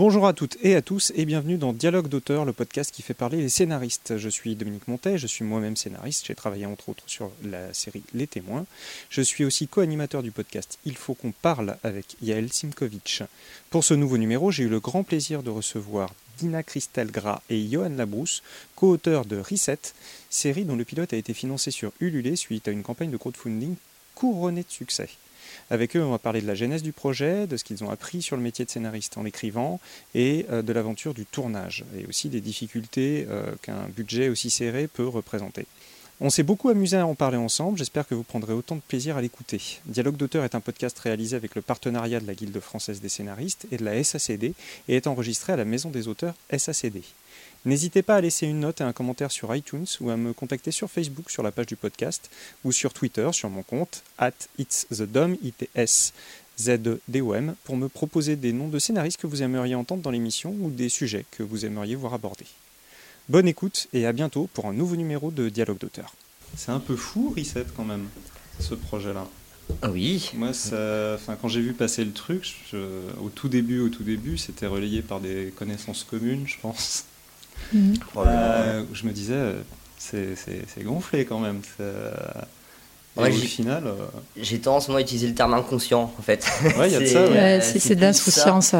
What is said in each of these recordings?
Bonjour à toutes et à tous et bienvenue dans Dialogue d'auteur, le podcast qui fait parler les scénaristes. Je suis Dominique Montet, je suis moi-même scénariste, j'ai travaillé entre autres sur la série Les Témoins. Je suis aussi co-animateur du podcast Il faut qu'on parle avec Yael Simkovitch. Pour ce nouveau numéro, j'ai eu le grand plaisir de recevoir Dina Christelle Gras et Johan Labrousse, co-auteurs de Reset, série dont le pilote a été financé sur Ulule suite à une campagne de crowdfunding couronnée de succès. Avec eux, on va parler de la genèse du projet, de ce qu'ils ont appris sur le métier de scénariste en l'écrivant et euh, de l'aventure du tournage et aussi des difficultés euh, qu'un budget aussi serré peut représenter. On s'est beaucoup amusé à en parler ensemble, j'espère que vous prendrez autant de plaisir à l'écouter. Dialogue d'auteur est un podcast réalisé avec le partenariat de la Guilde française des scénaristes et de la SACD et est enregistré à la Maison des auteurs SACD. N'hésitez pas à laisser une note et un commentaire sur iTunes ou à me contacter sur Facebook sur la page du podcast ou sur Twitter sur mon compte at it's the dom, ITS ZDOM pour me proposer des noms de scénaristes que vous aimeriez entendre dans l'émission ou des sujets que vous aimeriez voir abordés. Bonne écoute et à bientôt pour un nouveau numéro de Dialogue d'auteur. C'est un peu fou, Reset, quand même, ce projet-là. Oui. Moi, ça, quand j'ai vu passer le truc, au tout début, au tout début, c'était relayé par des connaissances communes, je pense. Mhm. Euh, je me disais, c'est gonflé quand même. Euh, au final. Euh, j'ai tendance moi à utiliser le terme inconscient en fait. Ouais, ça. c'est de l'insouciance.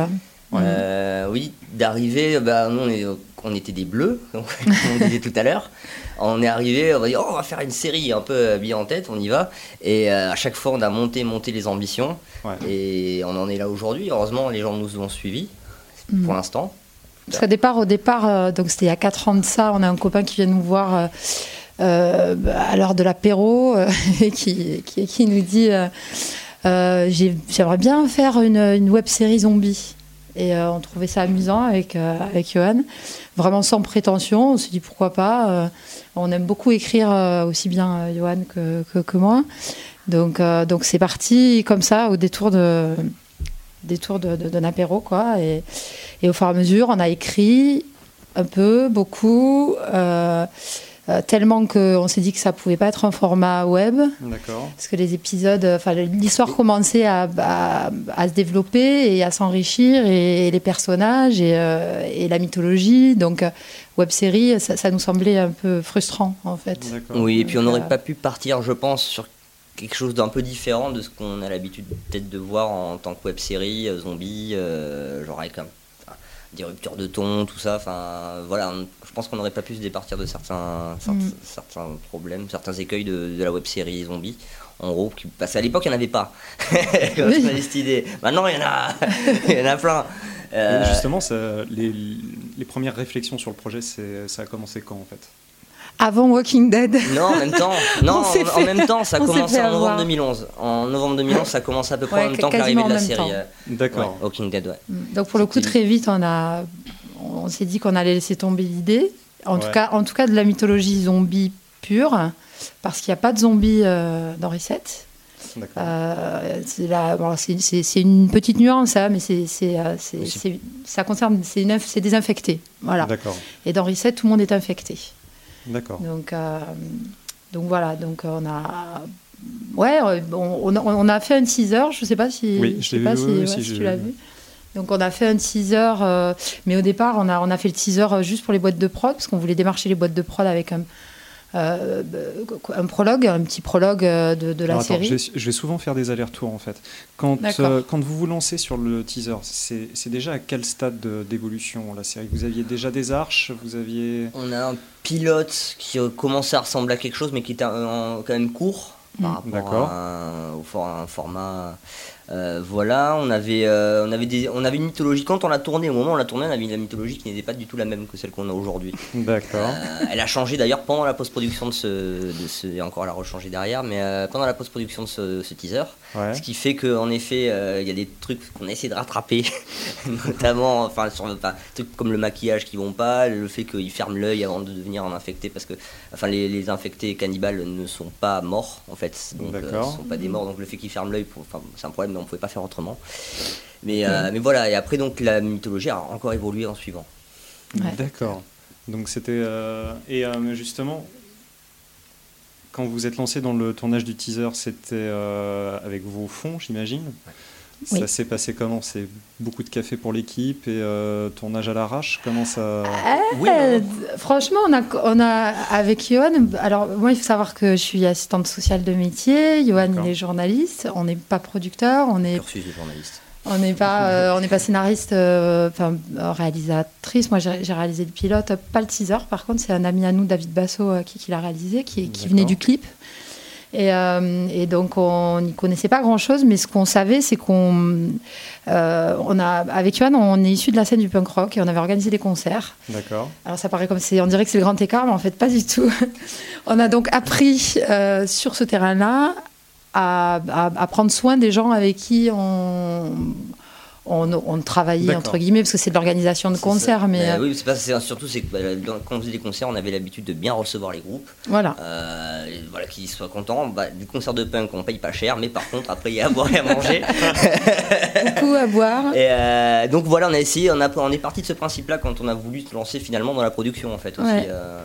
oui, d'arriver, bah, nous on, était des bleus, comme on disait tout à l'heure. On est arrivé, on va dire, oh, on va faire une série un peu bien en tête, on y va. Et à chaque fois, on a monté, monté les ambitions. Et on en est là aujourd'hui. Heureusement, les gens nous ont suivis pour mhm. l'instant. Parce qu'au départ, au départ euh, donc c'était il y a 4 ans de ça, on a un copain qui vient nous voir euh, euh, à l'heure de l'apéro et qui, qui, nous dit J'aimerais bien faire une, web série zombie. Et on trouvait ça amusant avec, avec Johan, vraiment sans prétention. On s'est dit pourquoi pas. on aime beaucoup écrire aussi bien Johan que, que, moi. Donc donc c'est parti comme ça au détour de, détour d'un de, apéro, quoi. Et, au fur et à mesure, on a écrit un peu, beaucoup, euh, euh, tellement qu'on s'est dit que ça pouvait pas être un format web. D'accord. Parce que les épisodes, enfin, l'histoire commençait à, à, se développer et à s'enrichir, et, les personnages et, euh, et, la mythologie. Donc, web série, ça, ça, nous semblait un peu frustrant, en fait. Oui, et puis on n'aurait pas pu partir, je pense, sur quelque chose d'un peu différent de ce qu'on a l'habitude peut-être de voir en tant que web série, euh, zombie, euh, genre avec des ruptures de ton, tout ça. Enfin, voilà, je pense qu'on n'aurait pas pu se départir de certains, mm. certains, problèmes, certains écueils de, la web série zombie. En gros, parce qu'à l'époque, il n'y en avait pas. Quand oui. on cette idée. Maintenant, il y en a, il y en a plein. Euh, justement, les, les, premières réflexions sur le projet, ça a commencé quand en fait? Avant Walking Dead. Non, en même temps, non, en, même temps, ça commence en novembre 2011. En novembre 2011, ça commence à peu près en même temps que l'arrivée de la série. Euh, D'accord. Walking Dead, ouais. Mm. Donc pour le coup, très vite, on a, on s'est dit qu'on allait laisser tomber l'idée. En tout cas, en tout cas, de la mythologie zombie pure, parce qu'il n'y a pas de zombies euh, dans Reset. Euh, c'est une petite nuance, hein, mais c'est ça concerne, c'est désinfecté. Voilà. Et dans Reset, tout le monde est infecté. D'accord. Donc, euh, donc voilà, donc on a. Ouais, on, on, a fait un teaser, je sais pas si, oui, je sais pas si, si, tu l'as vu. Donc on a fait un teaser, euh, mais au départ on a, on a fait le teaser juste pour les boîtes de prod, parce qu'on voulait démarcher les boîtes de prod avec un, euh, un prologue, un petit prologue euh, de, la série. je, vais, souvent faire des allers-retours en fait. Quand, euh, quand vous vous lancez sur le teaser, c'est déjà à quel stade d'évolution la série? Vous aviez déjà des arches Vous aviez On a un pilote qui commençait à ressembler à quelque chose, mais qui était quand même court par mm. rapport à un format euh, voilà, on avait, euh, on, avait des, on avait une mythologie. Quand on l'a tournée, au moment où on l'a tournée, on avait une mythologie qui n'était pas du tout la même que celle qu'on a aujourd'hui. D'accord. Euh, elle a changé d'ailleurs pendant la post-production de ce, de ce. Et encore, elle a rechangé derrière, mais pendant la post-production de ce, teaser. Ce qui fait qu'en effet, il y a des trucs qu'on a essayé de rattraper, notamment enfin, sur enfin, trucs comme le maquillage qui vont pas, le fait qu'il ferme l'œil avant de devenir un infecté, parce que enfin, les, les infectés cannibales ne sont pas morts, en fait. Donc, ne sont pas des morts, donc le fait qu'il ferme l'œil, c'est un problème on pouvait pas faire autrement. Mais, euh, mais voilà, et après, donc, la mythologie a encore évolué en suivant. D'accord. Donc, c'était. Euh, et euh, justement, quand vous êtes lancé dans le tournage du teaser, c'était avec vos fonds, j'imagine. Ça s'est passé comment? C'est beaucoup de café pour l'équipe et euh, tournage à l'arrache? Comment ça? Oui, Franchement, on a, on a avec Johan. Alors moi, il faut savoir que je suis assistante sociale de métier. Johan, il est journaliste. On n'est pas producteur. On est. journaliste. On n'est pas, euh, on n'est pas scénariste, euh, enfin réalisatrice. Moi, j'ai réalisé le pilote, pas le teaser. Par contre, c'est un ami à nous, David Basso, qui, qui l'a réalisé, qui, qui venait du clip. Et, euh, et, donc, on n'y connaissait pas grand-chose, mais ce qu'on savait, c'est qu'on, euh, on a, avec Yoann, on est issu de la scène du punk rock et on avait organisé des concerts. D'accord. Alors, ça paraît comme c'est, on dirait que c'est le grand écart, mais en fait, pas du tout. on a donc appris euh, sur ce terrain-là à, à, à, prendre soin des gens avec qui on on, travaillait entre guillemets parce que c'est de l'organisation de concerts. Mais bah oui, c'est pas, surtout c'est que bah, quand on faisait des concerts, on avait l'habitude de bien recevoir les groupes. Voilà. Euh, voilà, qu'ils soient contents. Bah, du concert de punk, on paye pas cher, mais par contre après il y a à boire et à manger. Beaucoup à boire. Et euh, donc voilà, on a essayé, on, a, on est parti de ce principe-là quand on a voulu se lancer finalement dans la production en fait aussi. Euh.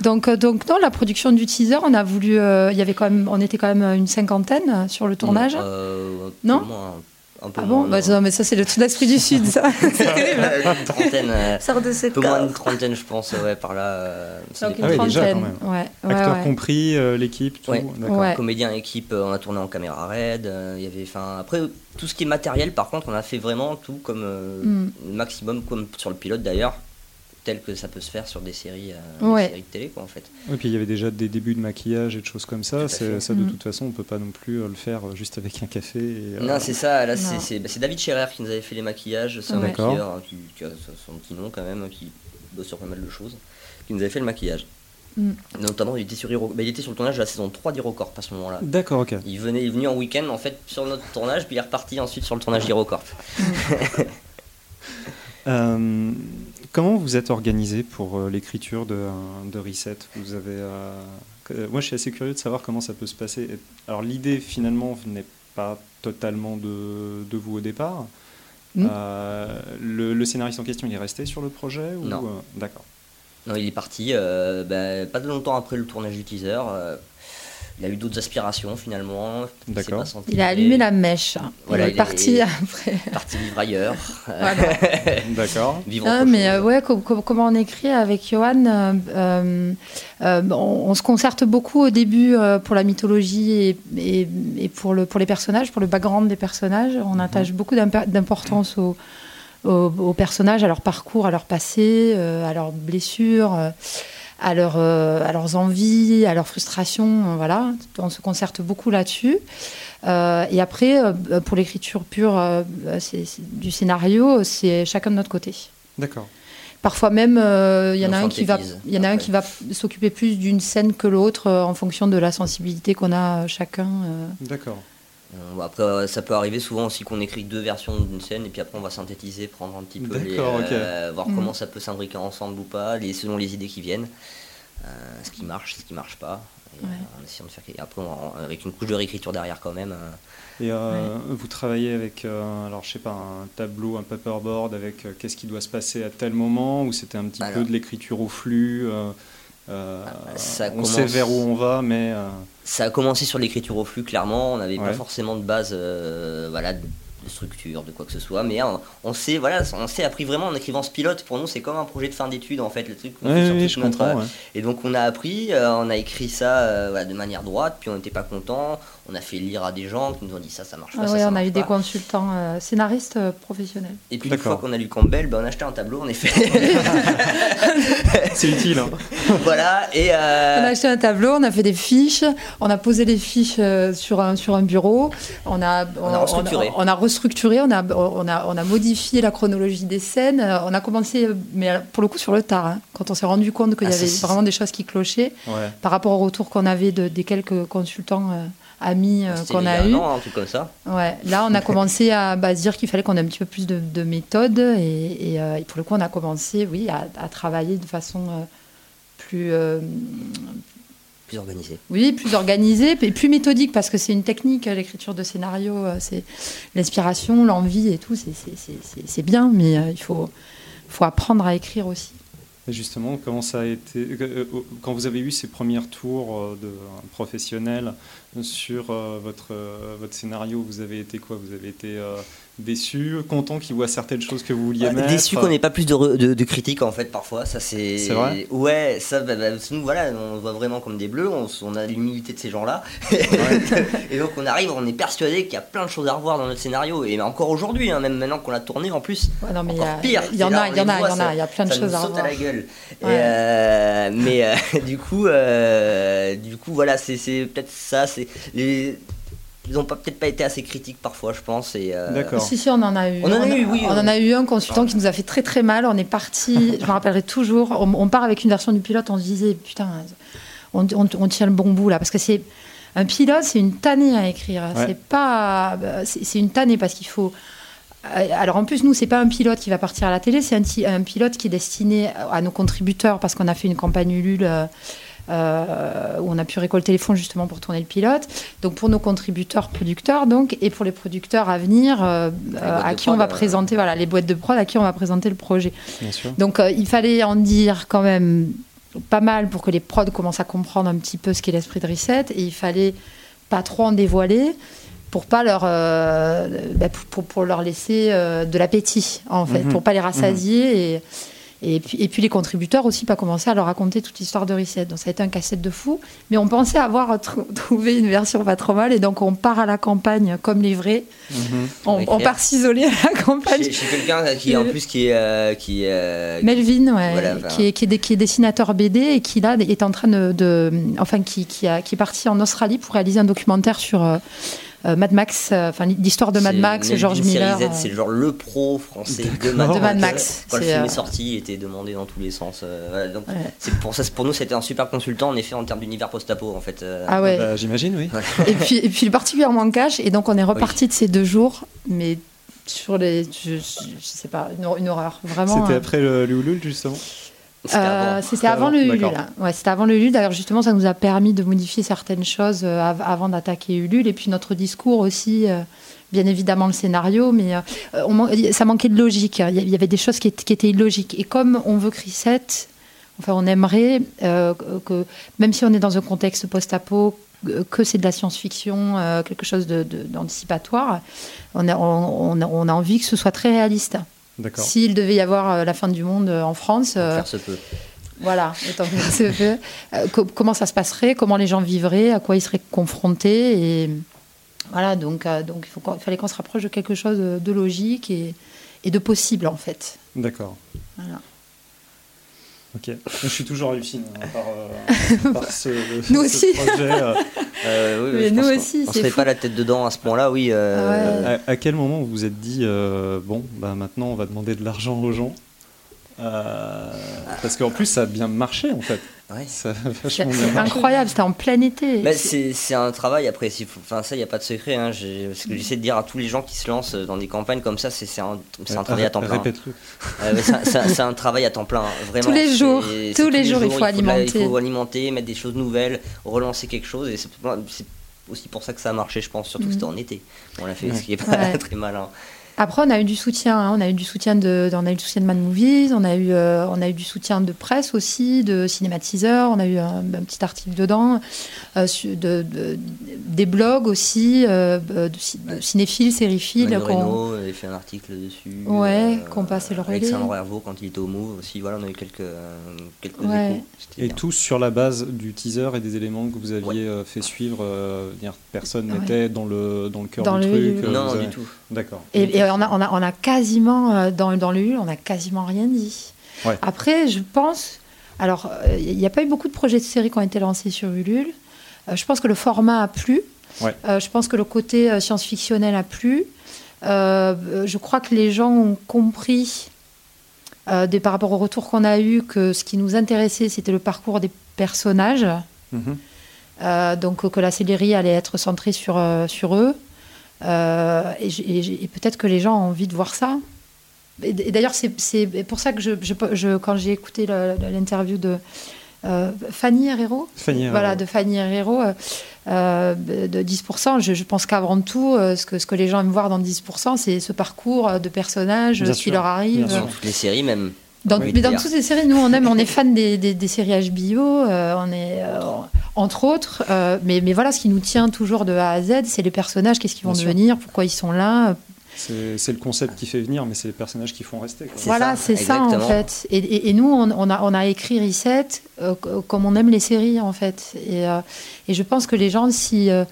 Donc, donc dans la production du teaser, on a voulu, il y avait quand même, on était quand même une cinquantaine sur le tournage. non ah bon bah, non, mais ça, c'est le tout d'Esprit du Sud, ça. c'est terrible. une trentaine. Euh, Sort de cette peu moins d'une trentaine, je pense, ouais, par là. Euh, Donc une ah trentaine. Déjà, quand même. Ouais, Acteurs compris, euh, l'équipe, tout. Ouais. Comédien, équipe, on a tourné en caméra raid. Il y avait, enfin, après, tout ce qui est matériel, par contre, on a fait vraiment tout comme mm. maximum, comme sur le pilote d'ailleurs tel que ça peut se faire sur des séries, euh, séries de télé, quoi, en fait. Oui, puis il y avait déjà des débuts de maquillage et de choses comme ça. Ça, de mm. toute façon, on peut pas non plus euh, le faire euh, juste avec un café. Et, non, c'est ça. Là, bah, c'est David Scherer qui nous avait fait les maquillages. C'est un maquilleur hein, qui, a son petit nom quand même, qui bosse sur pas mal de choses, qui nous avait fait le maquillage. Mm. Notamment, il était, sur bah, il était sur le tournage de la saison 3 d'Hirocorp à ce moment-là. D'accord, ok. Il, venait, il est venu en week-end en fait sur notre tournage, puis il est reparti ensuite sur le tournage d'Hirocorp. euh, Comment vous êtes organisé pour euh, l'écriture de, de, Reset? Vous avez, euh, Moi, je suis assez curieux de savoir comment ça peut se passer. Alors, l'idée, finalement, n'est pas totalement de, de, vous au départ. Hmm. Euh, le, scénariste en question, il est resté sur le projet ou... Non. D'accord. Non, il est parti ben, pas de longtemps après le tournage du teaser il a eu d'autres aspirations finalement. D'accord. Il a allumé la mèche. Voilà, il est parti après. Parti vivre ailleurs. D'accord. Ah, mais euh, ouais, comment on écrit avec Johan euh, euh, on, se concerte beaucoup au début pour la mythologie et, et, pour, le, pour les personnages, pour le background des personnages. On mhm. attache beaucoup d'importance aux, aux, personnages, à leur parcours, à leur passé, à leurs blessures à, euh, à leurs envies, à leurs frustrations. Euh, voilà, on se concerte beaucoup là-dessus. Euh, et après, pour l'écriture pure du scénario, c'est chacun de notre côté. D'accord. Parfois même, il y en a un qui va, il y en a un qui va s'occuper plus d'une scène que l'autre en fonction de la sensibilité qu'on a chacun. D'accord. Après, ça peut arriver souvent aussi qu'on écrit deux versions d'une scène et puis après on va synthétiser, prendre un petit peu, les, voir comment mm. ça peut s'imbriquer ensemble ou pas, les, selon les idées qui viennent. Euh, ce qui marche, ce qui marche pas. Et, euh, après, avec une couche de réécriture derrière quand même. Euh. Et vous travaillez avec, alors je sais pas, un tableau, un paperboard avec qu'est-ce qui doit se passer à tel moment, ou c'était un petit peu de l'écriture au flux on sait vers où on va, mais... Ça a commencé sur l'écriture au flux, clairement. On n'avait pas forcément de base voilà, de structure, de quoi que ce soit. Mais on, s'est voilà, on s'est appris vraiment en écrivant ce pilote. Pour nous, c'est comme un projet de fin d'études en fait, le truc. je Et donc on a appris, euh, on a écrit ça euh, de manière droite, puis on n'était pas content. On a fait lire à des gens qui nous ont dit ça, ça marche pas. Ah on a eu des consultants euh, scénaristes professionnels. Et puis une fois qu'on a lu Campbell, ben, on a acheté un tableau en effet. c'est utile. Hein. voilà. Et On a acheté un tableau, on a fait des fiches, on a posé les fiches sur un, sur un bureau, on a, on, a restructuré. On a, restructuré, on a, on, a, on a modifié la chronologie des scènes. On a commencé, mais pour le coup sur le tard, hein, quand on s'est rendu compte qu'il y ah, avait vraiment des choses qui clochaient par rapport au retour qu'on avait de, des quelques consultants amis euh, qu'on a eu. un truc comme ça. Ouais. Là, on a commencé à bah, dire qu'il fallait qu'on ait un petit peu plus de, de méthode et, euh, et, pour le coup, on a commencé, oui, à, à travailler de façon euh, plus plus organisée. Oui, plus organisée et plus méthodique parce que c'est une technique, l'écriture de scénario, c'est l'inspiration, l'envie et tout, c'est bien, mais il faut, faut apprendre à écrire aussi. Justement, comment ça a été euh, euh, quand vous avez eu ces premiers tours euh, de professionnels sur votre votre scénario Vous avez été quoi? Vous avez été déçu, content qu'il voit certaines choses que vous vouliez mettre. Déçu qu'on n'ait pas plus de, de, critiques en fait parfois. Ça c'est. C'est vrai. Ouais, ça, bah, bah, nous voilà, on voit vraiment comme des bleus. On, a l'humilité de ces gens-là. et donc on arrive, on est persuadé qu'il y a plein de choses à revoir dans notre scénario. Et encore aujourd'hui, hein, même maintenant qu'on l'a tourné en plus. non, mais encore pire. Il y, en a, il y en a, il y en a, il y a plein de choses à revoir. à la gueule. Euh, mais euh, du coup, euh, du coup voilà, c'est peut-être ça. C'est les ils n'ont peut-être pas été assez critiques parfois, je pense. Et euh, D'accord. Si, si, on en a eu. On en a, eu, oui. On, en a eu un consultant qui nous a fait très très mal. On est parti, je me rappellerai toujours, on, part avec une version du pilote, on se disait, putain, on, on tient le bon bout là. Parce que c'est. Un pilote, c'est une tannée à écrire. C'est pas. C'est une tannée parce qu'il faut. Euh, alors en plus, nous, c'est pas un pilote qui va partir à la télé, c'est un, un, pilote qui est destiné à nos contributeurs parce qu'on a fait une campagne Ulule. Euh, euh, où on a pu récolter les fonds justement pour tourner le pilote. Donc pour nos contributeurs producteurs donc et pour les producteurs à venir euh, à qui on va présenter voilà les boîtes de prod à qui on va présenter le projet. Donc euh, il fallait en dire quand même pas mal pour que les prods commencent à comprendre un petit peu ce qu'est l'esprit de reset et il fallait pas trop en dévoiler pour pas leur bah, pour, pour, leur laisser de l'appétit en fait mhm. pour pas les rassasier mhm. et et puis, et puis les contributeurs aussi pas commencé à leur raconter toute l'histoire de Reset. Donc ça a été un cassette de fou. Mais on pensait avoir trouvé une version pas trop mal. Et donc on part à la campagne comme les vrais. Mhm. On, part s'isoler à la campagne. Chez, quelqu'un qui en plus qui est... Euh, qui, euh, Melvin, ouais, qui, est, qui, est, qui, est, dessinateur BD et qui là est en train de... enfin qui, qui, a, qui est parti en Australie pour réaliser un documentaire sur... Euh, euh, Mad Max, euh, enfin l'histoire de Mad Max, George Miller. Euh. C'est genre le pro français de Mad, Max. Quand le film est sorti, il était demandé dans tous les sens. c'est pour ça, pour nous, c'était un super consultant en effet en termes d'univers post-apo en fait. Ah ouais. Bah, j'imagine, oui. et puis, et puis particulièrement cash. Et donc on est reparti de ces deux jours, mais sur les, je, sais pas, une, horreur, vraiment. C'était après le, le justement. C'était avant, le Ulule. Ouais, c'était avant le Ulule. D'ailleurs, justement, ça nous a permis de modifier certaines choses euh, avant d'attaquer Ulule. Et puis notre discours aussi, euh, bien évidemment le scénario, mais euh, ça manquait de logique. Il y avait des choses qui, étaient illogiques. Et comme on veut Crisset, enfin, on aimerait que, même si on est dans un contexte post-apo, que c'est de la science-fiction, quelque chose d'anticipatoire, on, on, on a envie que ce soit très réaliste. S'il devait y avoir euh, la fin du monde euh, en France. Euh, faire se peut. Voilà, comment ça se passerait, comment les gens vivraient, à quoi ils seraient confrontés? Et voilà, donc, donc il, fallait qu'on se rapproche de quelque chose de, logique et, et, de possible, en fait. D'accord. Voilà. Ok, je suis toujours halluciné hein, par, par, ce, nous aussi. projet. Euh, oui, Mais nous aussi, on ne se met pas la tête dedans à ce point-là, oui. Euh, à, quel moment vous vous êtes dit, euh, bon, bah, maintenant on va demander de l'argent aux gens Parce qu'en plus ça a bien marché en fait. C'est incroyable, c'était en plein été. Bah, c'est un travail après, enfin, ça il n'y a pas de secret. Hein. Ce que j'essaie de dire à tous les gens qui se lancent dans des campagnes comme ça, c'est un, un, travail à temps plein. c'est un, travail à temps plein, vraiment. Tous les jours, tous, les, jours, il faut, alimenter. Il faut alimenter, mettre des choses nouvelles, relancer quelque chose. Et c'est aussi pour ça que ça a marché, je pense, surtout que c'était mm. en été. On l'a fait, ce qui n'est pas très malin. Après, on a eu du soutien. Hein. On a eu du soutien de, on a eu du soutien de Mad Movies. On a eu, euh, on a eu du soutien de presse aussi, de cinématiseurs. On a eu un, petit article dedans, euh, de, des blogs aussi, euh, de, cinéphiles, sériphiles. Renault avait fait un article dessus. Ouais, qu'on passait le relais. Alexandre Hervaux quand il était au Move aussi. Voilà, on a eu quelques, quelques ouais. Et tous sur la base du teaser et des éléments que vous aviez fait suivre. personne n'était dans le dans le cœur du truc. Non, du tout. D'accord. Et, on, a, on, a, on, a, quasiment, euh, dans, dans on a quasiment rien dit. Après, je pense. Alors, euh, il n'y a pas eu beaucoup de projets de série qui ont été lancés sur Ulule. Euh, je pense que le format a plu. je pense que le côté science-fictionnel a plu. je crois que les gens ont compris, des, par rapport au retour qu'on a eu, que ce qui nous intéressait, c'était le parcours des personnages. Mhm. donc, que la série allait être centrée sur, sur eux. Euh, et, peut-être que les gens ont envie de voir ça. Et, d'ailleurs, c'est pour ça que je, je, quand j'ai écouté l'interview de euh, Fanny Herrero, voilà, de Fanny Herrero, euh, de 10%, je, pense qu'avant tout, ce, que, ce que les gens aiment voir dans 10%, c'est ce parcours de personnages, ce qui leur arrive. Toutes les séries même. Dans, mais dans toutes ces séries, nous on aime, on est fan des, des, séries HBO, on est entre autres. mais, mais voilà, ce qui nous tient toujours de A à Z, c'est les personnages, qu'est-ce qu'ils vont devenir, pourquoi ils sont là, c'est le concept qui fait venir, mais c'est les personnages qui font rester. Voilà, c'est ça en fait. Et, nous, on, a, on, a, écrit Reset euh, comme on aime les séries en fait. Et, euh, je pense que les gens, si euh,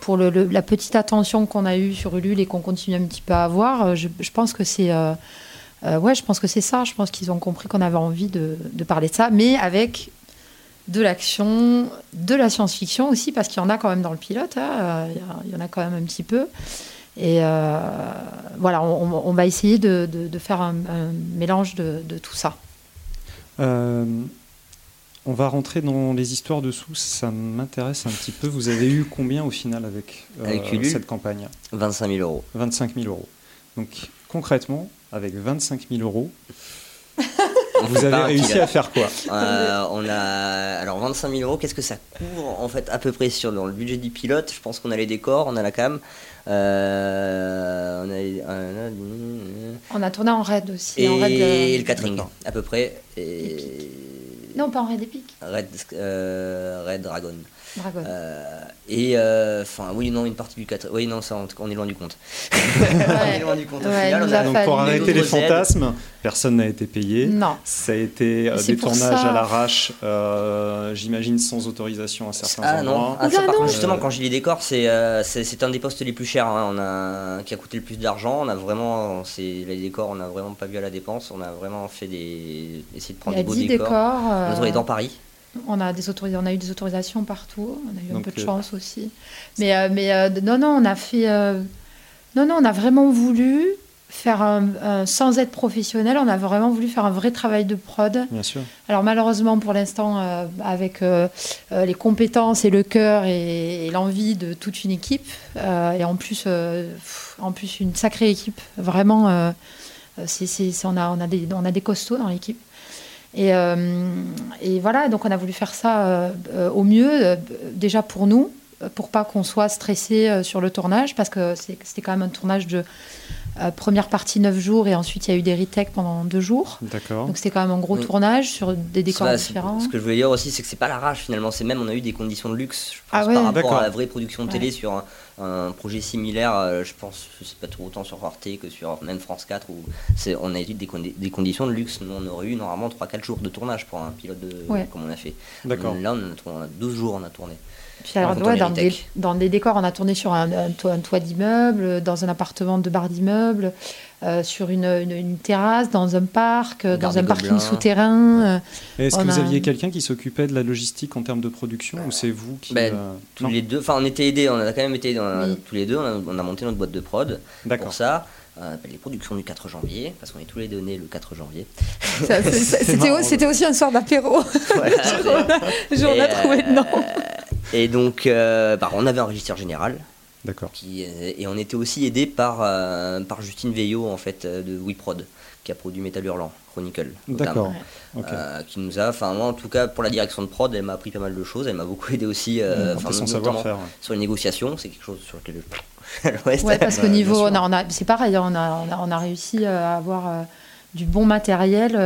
pour la petite attention qu'on a eue sur Ulule et qu'on continue un petit peu à avoir, je, pense que c'est ouais, je pense que c'est ça. Je pense qu'ils ont compris qu'on avait envie de, parler de ça, mais avec de l'action, de la science-fiction aussi, parce qu'il y en a quand même dans le pilote. Hein, il y en a quand même un petit peu. Et euh, voilà, on, va essayer de, faire un, mélange de, tout ça. Euh, on va rentrer dans les histoires dessous, ça m'intéresse un petit peu. Vous avez eu combien au final avec, euh, cette campagne? 25 000 euros. 25 000 euros. Donc concrètement, avec 25 000 euros, vous avez réussi à faire quoi? On a alors 25 000 euros. Qu'est-ce que ça couvre en fait à peu près sur dans le budget du pilote? Je pense qu'on a les décors, on a la cam, euh, on, a, tourné en raid aussi. Et, en raid, euh, le catering, à peu près. Non, pas en raid épique. Raid, euh, raid Dragon. Euh, et euh, enfin, oui, non, une partie du 4. Oui, non, ça, on est loin du compte. on est loin du compte. Donc, pour arrêter les fantasmes, personne n'a été payé. Non. Ça a été euh, des tournages à l'arrache, j'imagine sans autorisation à certains ah, endroits. Non. Ah, ça, par contre, justement, quand je dis les décors, c'est un des postes les plus chers. Hein. On a, qui a coûté le plus d'argent. On a vraiment, les décors, on n'a vraiment pas vu à la dépense. On a vraiment fait des, essayé de prendre des beaux décors. décors on a dans Paris. On a, des on a eu des autorisations partout, on a eu un peu de euh, chance aussi. Mais, euh, mais euh, non, non, on a fait. non, non, on a vraiment voulu faire un, sans être professionnel, on a vraiment voulu faire un vrai travail de prod. Bien sûr. Alors malheureusement pour l'instant, avec les compétences et le cœur et, l'envie de toute une équipe, et en plus, en plus une sacrée équipe, vraiment, c'est, on, a, on, a des, on a des costauds dans l'équipe. Euh, et, voilà, donc on a voulu faire ça euh, euh, au mieux, déjà pour nous, pour pas qu'on soit stressé sur le tournage, parce que c'était quand même un tournage de première partie 9 jours et ensuite il y a eu des retakes pendant 2 jours. D'accord. Donc c'était quand même un gros tournage sur des décors différents. Ce que je voulais dire aussi, c'est que c'est pas la rage finalement, c'est même on a eu des conditions de luxe je pense, ah par rapport à la vraie production de télé sur un, un projet similaire, euh, je pense, sais pas trop autant sur Arte que sur même France 4, où on a eu des, des, conditions de luxe. Nous, on aurait eu normalement 3-4 jours de tournage pour un pilote de, comme on a fait. D'accord. Là, on a, 12 jours, on a tourné. Puis alors, dans, des, dans, des, décors, on a tourné sur un, un toit, toit d'immeuble, dans un appartement de bar d'immeuble, euh, sur une, une, terrasse, dans un parc, euh, dans un parking souterrain. Est-ce que vous aviez quelqu'un qui s'oppait de la logistique en termes de production ou c'est vous qui. Ben, tous les deux, enfin on était aidés, on a quand même été aidés, tous les deux, on a, monté notre boîte de prod pour ça. Euh, ben, les productions du 4 janvier, parce qu'on est tous les deux nés le 4 janvier. C'était aussi un soir d'apéro. J'en ai trouvé le nom. Et donc, bah, on avait un registre général, D'accord. et on était aussi aidé par, euh, par Justine Veillot en fait euh, de WeProd qui a produit Metal Hurlant, Chronicle. D'accord. Euh, qui nous a, enfin moi en tout cas pour la direction de prod, elle m'a appris pas mal de choses. Elle m'a beaucoup aidé aussi. son savoir-faire. Sur les négociations, c'est quelque chose sur lequel. ouais, ouais, parce qu'au niveau, on a, on a c'est pareil, on a, on a, on a réussi à avoir du bon matériel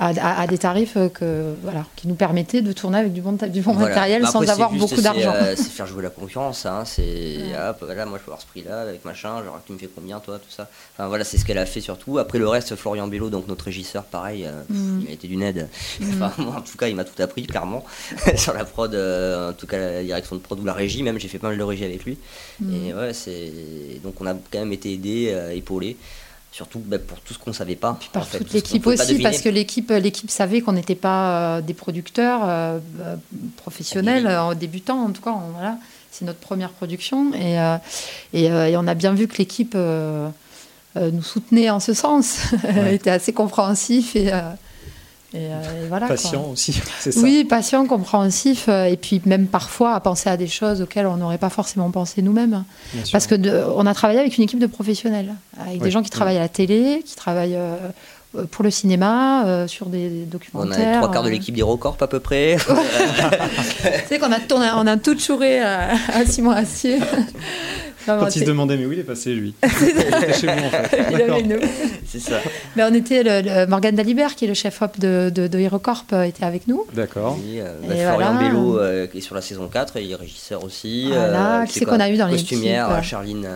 à, des tarifs euh, que, voilà, qui nous permettaient de tourner avec du bon, du bon matériel bah, sans avoir beaucoup d'argent. Euh, c'est faire jouer la concurrence. Hein, c'est voilà, moi je peux avoir ce prix-là avec machin, genre tu me fais combien toi, tout ça. Enfin voilà, c'est ce qu'elle a fait surtout. Après le reste, Florian Bello, donc notre régisseur, pareil, euh, mm. il a été d'une aide. Mm. Enfin, en tout cas, il m'a tout appris clairement sur la prod, en tout cas la direction de prod ou la régie, même j'ai fait pas mal de régie avec lui. Mm. Et ouais, c'est donc on a quand même été aidé, épaulé surtout bah, pour tout ce qu'on ne savait pas. par toute l'équipe aussi, parce que l'équipe, l'équipe savait qu'on n'était pas euh, des producteurs euh, euh, professionnels, en débutant en tout cas. voilà, c'est notre première production et, et, on a bien vu que l'équipe nous soutenait en ce sens, était assez compréhensif et euh, et, voilà, patient aussi, c'est ça. Oui, patient, compréhensif, euh, et puis même parfois à penser à des choses auxquelles on n'aurait pas forcément pensé nous-mêmes. Parce que on a travaillé avec une équipe de professionnels, avec des gens qui travaillent à la télé, qui travaillent euh, pour le cinéma, sur des documentaires. On a trois quarts de l'équipe d'Hérocorp à peu près. c'est qu'on a, on a, on a tout chouré à, Simon Assier. Quand il se demandait, mais où il est passé, lui Il était chez moi, en fait. C'est ça. Mais on était, le, Morgane Dalibert, qui est le chef-op de, de, de HeroCorp, euh, était avec nous. D'accord. Euh, bah, Florian Bello, euh, qui est sur la saison 4, et il est régisseur aussi. Voilà, qui c'est qu'on a eu dans les Costumière, Charline.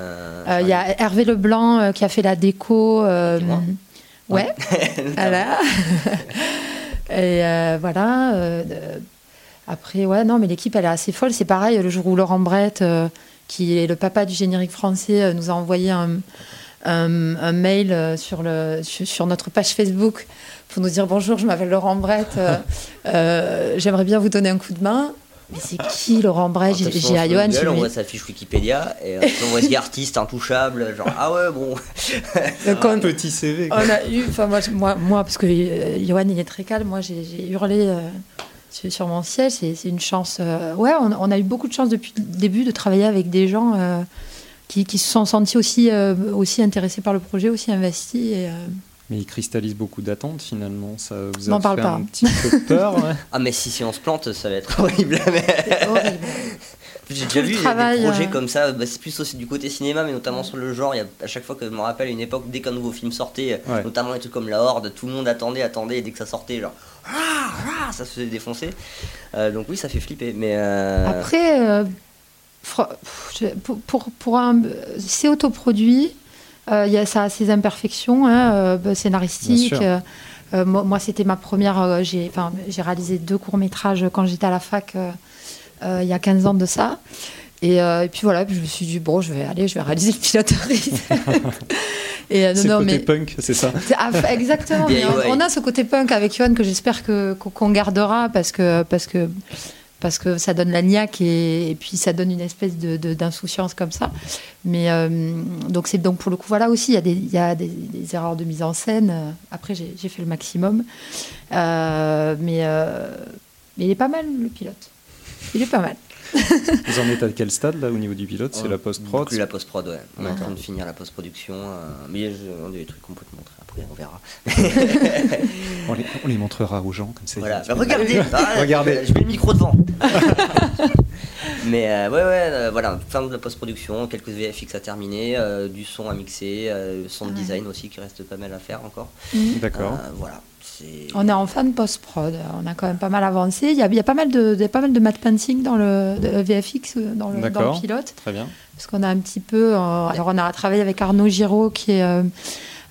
Il y a Hervé Leblanc, qui a fait la déco. ouais. voilà. et voilà. après, ouais, non, mais l'équipe, elle est assez folle. C'est pareil, le jour où Laurent Brett qui est le papa du générique français, euh, nous a envoyé un, un, mail euh, sur, le, sur notre page Facebook pour nous dire bonjour, je m'appelle Laurent Brett, euh, j'aimerais bien vous donner un coup de main. Mais c'est qui Laurent Brett? J'ai à Johan. On voit sa fiche Wikipédia et on voit ce artiste intouchable, genre ah ouais bon. un petit CV. On a eu, enfin moi, moi, moi, parce que Johan il est très calme, moi j'ai hurlé sur mon siège. C'est une chance. Euh, ouais, on, a eu beaucoup de chance depuis le début de travailler avec des gens euh, qui, se sont sentis aussi, euh, aussi intéressés par le projet, aussi investis. Et, mais il cristallise beaucoup d'attentes finalement. Ça vous a fait un petit peu peur. ah mais si, si on se plante, ça va être horrible. horrible. J'ai déjà vu des projets comme ça, bah, c'est plus aussi du côté cinéma, mais notamment sur le genre. Il y a, à chaque fois que je me rappelle une époque, dès qu'un nouveau film sortait, notamment les trucs comme La Horde, tout le monde attendait, attendait, et dès que ça sortait, genre ça se faisait défoncer. Euh, donc oui, ça fait flipper. Mais euh, Après, euh, pour, pour, un, c'est autoproduit. y a, ça a ses imperfections hein, bah, scénaristiques. moi, c'était ma première. j'ai, j'ai réalisé deux courts-métrages quand j'étais à la fac il y a 15 ans de ça. Et, puis voilà, je me suis dit, bon, je vais aller, je vais réaliser le pilote Et, euh, non, côté punk, c'est ça. Ah, exactement. on, a ce côté punk avec Yohan que j'espère que, qu'on gardera parce que, parce, que, parce que ça donne la niaque et, et puis ça donne une espèce de, d'insouciance comme ça. Mais euh, donc, c'est, donc pour le coup, voilà aussi, il y a des, il y a des, erreurs de mise en scène. Après, j'ai, j'ai fait le maximum. Euh, mais, mais il est pas mal, le pilote. Il est pas mal. Vous en êtes à quel stade là au niveau du pilote? C'est la post-prod Plus la post-prod, ouais. On est en train de finir la post-production. Euh, mais on a des trucs qu'on peut te montrer après, on verra. on, les, montrera aux gens comme ça. Voilà. Bah, regardez, regardez. Je mets le micro devant. mais euh, ouais, ouais, euh, voilà, fin de la post-production, quelques VFX à terminer, du son à mixer, son de design aussi qui reste pas mal à faire encore. D'accord. voilà. On est en fin de post-prod. On a quand même pas mal avancé. Il y a, il y a pas mal de, pas mal de matte painting dans le VFX dans le, dans le, pilote. Très bien. Parce qu'on a un petit peu. Euh, alors on a travaillé avec Arnaud Giraud qui est euh,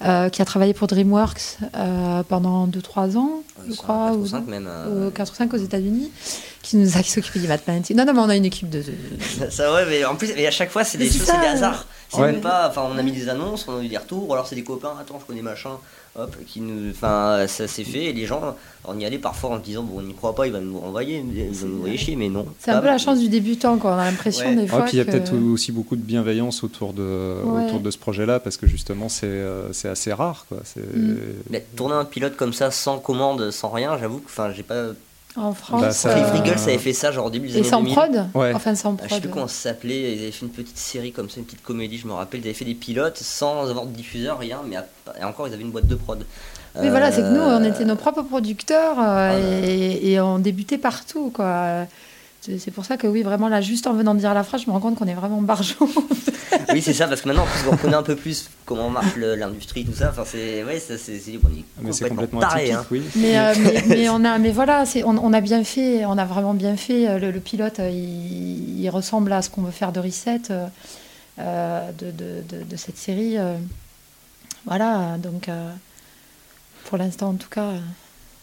euh, qui a travaillé pour DreamWorks pendant 2-3 ans, je crois, 4 ou 5 même. 4 ou 5 aux États-Unis, qui nous a s'occupé du painting. Non, non, mais on a une équipe de. ça, ouais, mais en plus, et à chaque fois, c'est des choses, c'est des hasards. C'est même pas. Enfin, on a mis des annonces, on a eu des retours, ou alors c'est des copains, attends, je connais machin hop, qui nous, enfin, ça s'est fait et les gens, on y allait parfois en disant bon, on n'y croit pas, il va nous renvoyer, il va nous envoyer chier, mais non. C'est un peu la chance du débutant, quoi. On a l'impression des fois. puis il y a peut-être aussi beaucoup de bienveillance autour de, autour de ce projet-là parce que justement c'est euh, c'est assez rare, quoi. Mm. Mais tourner un pilote comme ça sans commande, sans rien, j'avoue que, enfin, j'ai pas en France. Bah, ça... Euh... ça avait fait ça genre au début des années Et sans prod Enfin sans prod. Ah, je sais plus comment ça s'appelait, ils avaient fait une petite série comme ça, une petite comédie, je me rappelle, ils avaient fait des pilotes sans avoir de diffuseur, rien, mais et encore ils avaient une boîte de prod. Oui, voilà, c'est que nous, on était nos propres producteurs euh, et, on débutait partout, quoi. C'est pour ça que oui, vraiment là, juste en venant de dire la phrase, je me rends compte qu'on est vraiment barjot. oui, c'est ça, parce que maintenant, on connaît un peu plus comment marche l'industrie, tout ça. Enfin, c'est ouais, c'est complètement, complètement taré. Hein. Mais, euh, mais, on a, mais voilà, on, on, a bien fait, on a vraiment bien fait. Euh, le, pilote, il, ressemble à ce qu'on veut faire de Reset, de, de, de, de, cette série. voilà, donc pour l'instant en tout cas.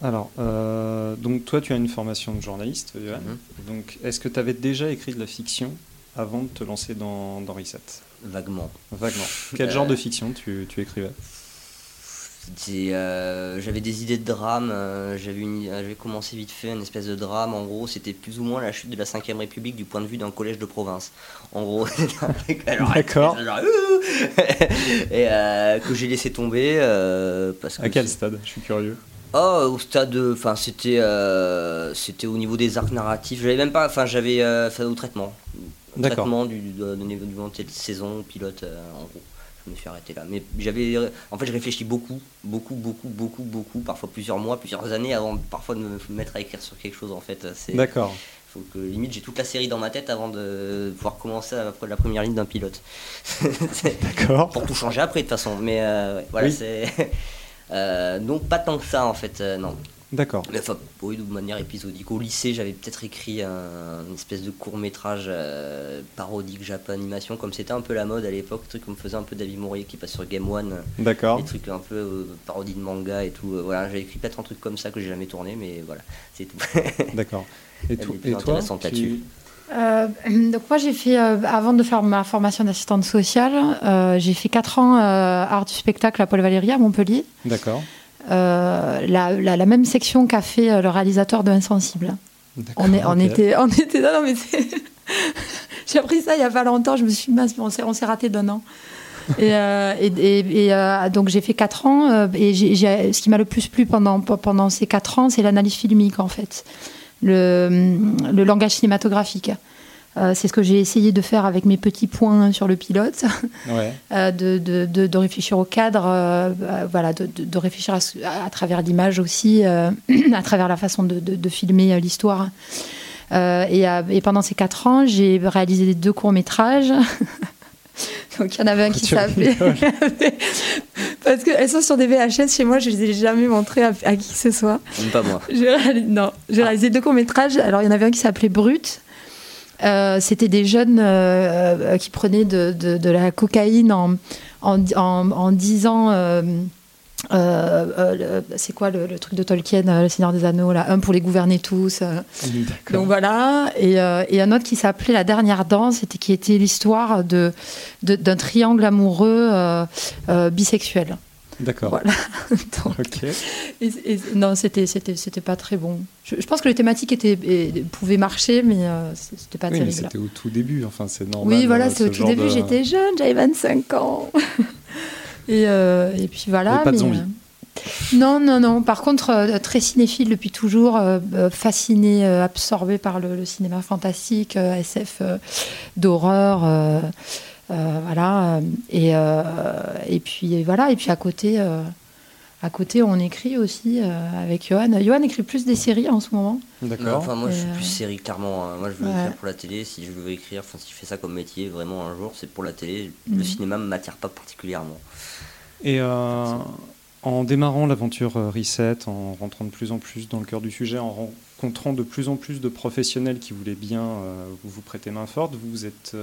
Euh. Alors, euh, donc toi, tu as une formation de journaliste, Johan. Mhm. Donc, est-ce que tu avais déjà écrit de la fiction avant de te lancer dans, dans Reset? Vaguement. Vaguement. Quel genre de fiction tu, tu écrivais? Euh, j'avais des idées de drame, j'avais commencé vite fait une espèce de drame, en gros c'était plus ou moins la chute de la 5ème République du point de vue d'un collège de province. En gros, D'accord. et que j'ai laissé tomber. parce que à quel stade? Je suis curieux. Oh, au stade, enfin c'était c'était au niveau des arcs narratifs. J'avais même pas, enfin j'avais fait au traitement, traitement du, niveau du, de saison pilote en gros je me suis arrêté là. Mais j'avais, en fait, je réfléchis beaucoup, beaucoup, beaucoup, beaucoup, beaucoup, parfois plusieurs mois, plusieurs années avant parfois de me mettre à écrire sur quelque chose. En fait, D'accord. faut que limite j'ai toute la série dans ma tête avant de pouvoir commencer à la première ligne d'un pilote. D'accord. Pour tout changer après de toute façon. Mais voilà, c'est. Donc pas tant que ça en fait, non. D'accord. Mais enfin, oui, de manière épisodique. Au lycée, j'avais peut-être écrit un, une espèce de court métrage euh, parodique Japon animation, comme c'était un peu la mode à l'époque, truc qu'on faisait un peu David Mourier qui passe sur Game One. D'accord. Des trucs un peu euh, parodie de manga et tout. Euh, voilà, j'ai écrit peut-être un truc comme ça que j'ai jamais tourné, mais voilà, c'est tout. D'accord. Et, tout, et toi, là-dessus. donc moi j'ai fait, avant de faire ma formation d'assistante sociale, j'ai fait 4 ans art du spectacle à Paul Valéry à Montpellier. D'accord. Euh, la, la, même section qu'a fait euh, le réalisateur de Insensible. On, est, on, était, on était. Non, mais J'ai appris ça il y a pas longtemps, je me suis mince, on s'est raté d'un an. et, euh, et, et, donc j'ai fait 4 ans et ce qui m'a le plus plu pendant, pendant ces 4 ans, c'est l'analyse filmique en fait, le, le langage cinématographique. Euh, c'est ce que j'ai essayé de faire avec mes petits points sur le pilote, euh, de, de, de, réfléchir au cadre, euh, voilà, de, réfléchir à, travers l'image aussi, à travers la façon de, filmer l'histoire. Et, et, pendant ces quatre ans, j'ai réalisé deux courts métrages. Donc il y en avait un qui s'appelait. Parce qu'elles sont sur des VHS chez moi, je ne les ai jamais montrées à, qui que ce soit. pas moi. Non, j'ai réalisé deux courts métrages. Alors il y en avait un qui s'appelait Brut. Euh, c'était des jeunes euh, euh, qui prenaient de, de, la cocaïne en, en, en, disant. c'est quoi le, truc de Tolkien, Le Seigneur des Anneaux, là, un pour les gouverner tous. donc voilà, et, et, un autre qui s'appelait La Dernière Danse, qui était l'histoire de, d'un triangle amoureux bisexuel. D'accord. Voilà. non, c'était, c'était, c'était pas très bon. Je, pense que les thématiques étaient, pouvaient marcher, mais euh, c'était pas oui, terrible. c'était au tout début, enfin, c'est normal. Oui, voilà, euh, c'est au tout début. J'étais jeune, j'avais 25 ans. et, euh, et puis voilà. pas de zombies. non, non, non. Par contre, très cinéphile depuis toujours, fasciné, absorbé par le, le cinéma fantastique, SF, d'horreur. Euh, voilà. Et, euh, et puis voilà. Et puis à côté, euh, à côté, on écrit aussi avec Johan. Johan écrit plus des séries en ce moment. D'accord. Enfin, moi, je suis plus série, clairement. Hein. Moi, je veux écrire pour la télé. Si je veux écrire, enfin, si je fais ça comme métier, vraiment un jour, c'est pour la télé. Le mhm. cinéma ne m'attire pas particulièrement. Et en démarrant l'aventure Reset, en rentrant de plus en plus dans le cœur du sujet, en rencontrant de plus en plus de professionnels qui voulaient bien vous prêter main forte, vous vous êtes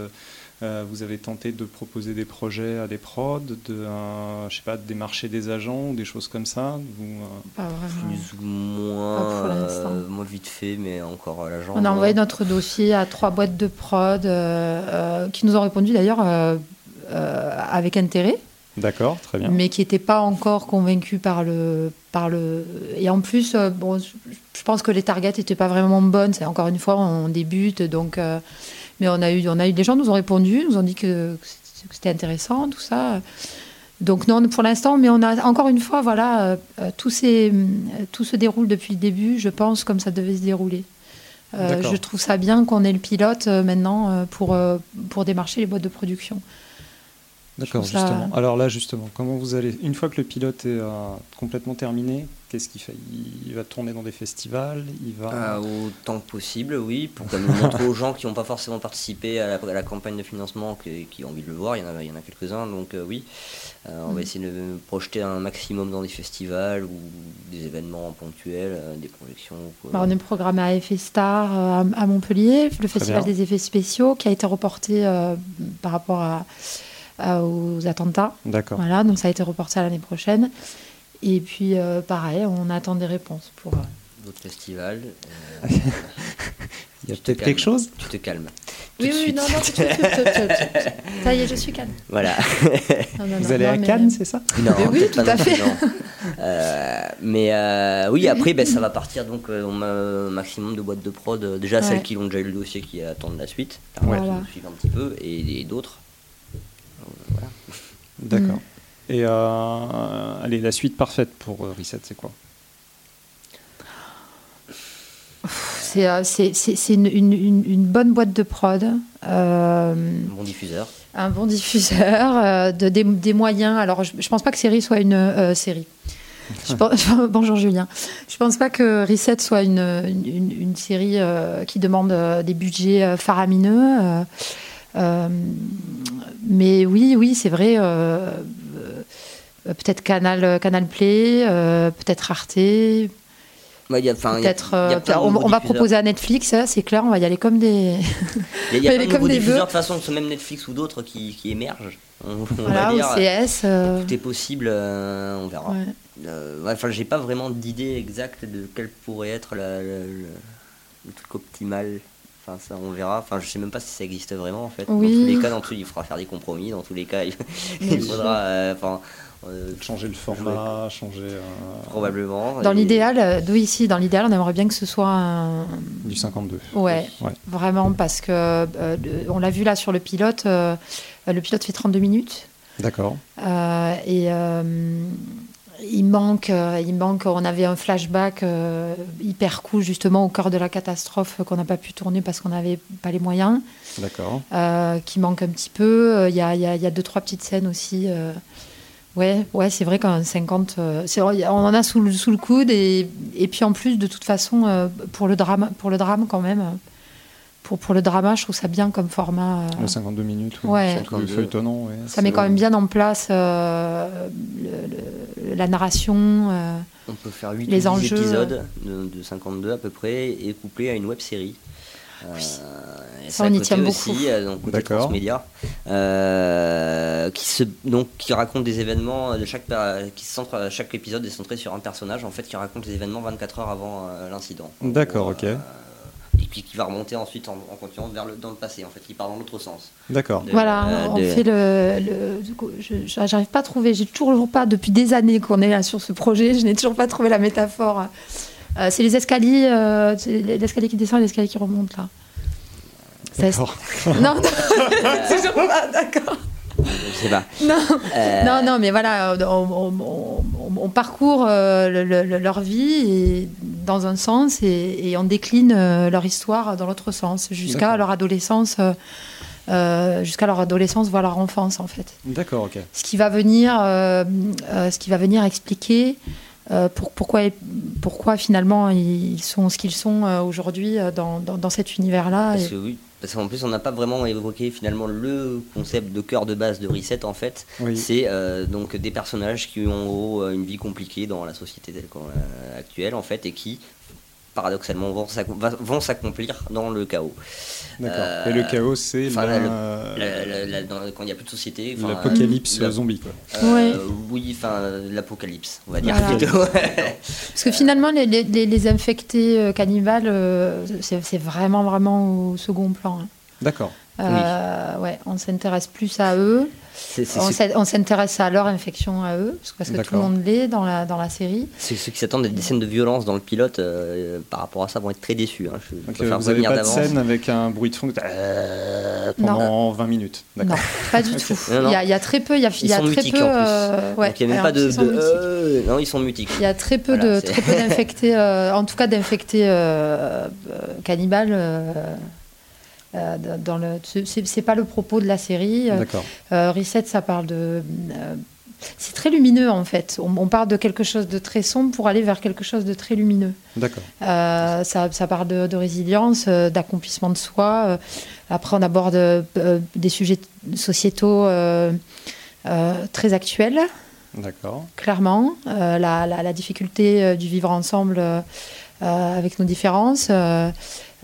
euh, vous avez tenté de proposer des projets à des prods, de, euh, je sais pas, de démarcher des agents ou des choses comme ça vous, euh, Pas vraiment. Plus ou moins, moi vite fait, mais encore à l'agent. On a envoyé notre dossier à trois boîtes de prod qui nous ont répondu d'ailleurs avec intérêt. D'accord, très bien. Mais qui n'étaient pas encore convaincus par le, par le. Et en plus, bon, je pense que les targets n'étaient pas vraiment bonnes. C'est encore une fois, on débute, donc mais on a eu, on a eu des gens nous ont répondu, nous ont dit que, c'était intéressant, tout ça. Donc non, pour l'instant, mais on a encore une fois, voilà, euh, euh, tout, tout se déroule depuis le début, je pense, comme ça devait se dérouler. Euh, je trouve ça bien qu'on ait le pilote maintenant pour, pour démarcher les boîtes de production. D'accord, justement. Alors là, justement, comment vous allez, une fois que le pilote est complètement terminé, Qu'est-ce qu'il fait? Il va tourner dans des festivals Il va autant que possible, oui, pour nous montrer aux gens qui n'ont pas forcément participé à la, campagne de financement, qui, ont envie de le voir. Il y en a, il y en a quelques-uns, donc euh, oui. Euh, on va mm. essayer de projeter un maximum dans des festivals ou des événements ponctuels, euh, des projections. Bah, on est programmé à Effet Star à Montpellier, le festival des effets spéciaux, qui a été reporté par rapport à, aux attentats. D'accord. Voilà, donc ça a été reporté à l'année prochaine. Et puis, euh, pareil, on attend des réponses pour. Euh, D'autres festivals. Euh, Il y a peut-être quelque chose Tu te calmes. oui, oui, non, non, ça y est, je suis calme. Voilà. Vous allez à Cannes, c'est ça Non, mais oui, tout à fait. mais oui, après, ben, ça va partir donc on un maximum de boîtes de prod. Déjà, celles qui ont déjà eu le dossier qui attendent la suite, voilà. qui suivent un petit peu, et, d'autres. Voilà. D'accord. Mm. Et euh, allez, la suite parfaite pour euh, Reset, c'est quoi? C'est, euh, une, bonne boîte de prod. un bon diffuseur. Un bon diffuseur, de, des, moyens. Alors, je ne pense pas que série soit une série. bonjour Julien. Je pense pas que Reset soit une, une, série euh, qui demande euh, des budgets euh, faramineux. mais oui, oui, c'est vrai. Peut-être Canal, Canal Play, peut-être Arte. peut-être, on, va proposer à Netflix, c'est clair, on va y aller comme des. Il y a, y a comme des diffuseurs de façon, que même Netflix ou d'autres qui, qui émergent. On, voilà, va CS. Tout est possible, on verra. Euh, enfin, j'ai pas vraiment d'idée exacte de quel pourrait être le, truc optimal. Enfin, ça, on verra. Enfin, je sais même pas si ça existe vraiment en fait. Dans tous les cas, dans tous, il faudra faire des compromis. Dans tous les cas, il, faudra. Euh, enfin, euh, changer le format, changer. Probablement. Dans l'idéal, d'où ici, dans l'idéal, on aimerait bien que ce soit un... du 52. Ouais, vraiment, parce que on l'a vu là sur le pilote. le pilote fait 32 minutes. D'accord. et il manque, euh, il manque, on avait un flashback euh, hyper cool justement au cœur de la catastrophe qu'on n'a pas pu tourner parce qu'on n'avait pas les moyens. D'accord. Euh, qui manque un petit peu. Il y a, y, y a, deux, trois petites scènes aussi. Ouais, ouais c'est vrai qu'en 50, on en a sous le, sous le coude. Et, et, puis en plus, de toute façon, pour, le drame, pour le drame quand même, pour, pour le drama, je trouve ça bien comme format. Euh... 52 minutes, ouais. feuilletonnant. Ouais, ça met quand même bien en place euh, la narration. Euh, On peut faire 8 les enjeux. épisodes de, 52 à peu près et couplé à une web série. Euh, ça, on y tient beaucoup. Aussi, donc Média, qui se donc qui raconte des événements de chaque qui se centre chaque épisode est centré sur un personnage en fait qui raconte les événements 24 heures avant l'incident. D'accord, ok et puis qui va remonter ensuite en, en continuant vers le, dans le passé, en fait, qui part dans l'autre sens. D'accord. Voilà, euh, on fait le. le J'arrive pas à trouver, j'ai toujours pas, depuis des années qu'on est là sur ce projet, je n'ai toujours pas trouvé la métaphore. Euh, c'est les escaliers, euh, l'escalier qui descend et l'escalier qui remonte là. D'accord. non, non, toujours pas, d'accord. Je sais pas. Non, euh, non, non, mais voilà, on, parcourt leur vie et dans un sens et, on décline euh, leur histoire dans l'autre sens jusqu'à leur adolescence. Euh, euh, jusqu'à leur adolescence, voire leur enfance en fait. D'accord, ok. Ce qui va venir, ce qui va venir expliquer pour, pourquoi, pourquoi finalement ils sont ce qu'ils sont aujourd'hui dans, dans, cet univers-là. Parce que oui, parce qu'en plus on n'a pas vraiment évoqué finalement le concept de cœur de base de Reset en fait. C'est donc des personnages qui ont une vie compliquée dans la société actuelle en fait et qui paradoxalement vont s'accomplir dans le chaos. D'accord. et le euh, chaos, c'est quand il n'y a plus de société. L'apocalypse zombie, quoi. Euh, oui, enfin l'apocalypse, on va dire Parce que finalement, les, les, infectés euh, cannibales, c'est vraiment vraiment au second plan. Hein. D'accord. Ouais, on s'intéresse plus à eux. On s'intéresse à leur infection à eux, parce que tout le monde l'est dans la, dans la série. Ceux qui s'attendent à des scènes de violence dans le pilote, euh, par rapport à ça, vont être très déçus. Hein. vous n'avez pas de scène avec un bruit de fond euh, pendant 20 minutes Non, pas du tout. Il, y a, très peu. Il y a, ils sont très peu. Euh, ouais, il n'y a même pas de. Euh, non, ils sont mutiques. Il y a très peu de très peu d'infectés, en tout cas d'infectés cannibales euh, dans le, c'est pas le propos de la série. D'accord. Euh, Reset, ça parle de. Euh, c'est très lumineux en fait. On, part de quelque chose de très sombre pour aller vers quelque chose de très lumineux. D'accord. ça, ça, parle de, résilience, d'accomplissement de soi. après, on aborde des sujets sociétaux très actuels. D'accord. Clairement, la, la, la, difficulté du vivre ensemble avec nos différences.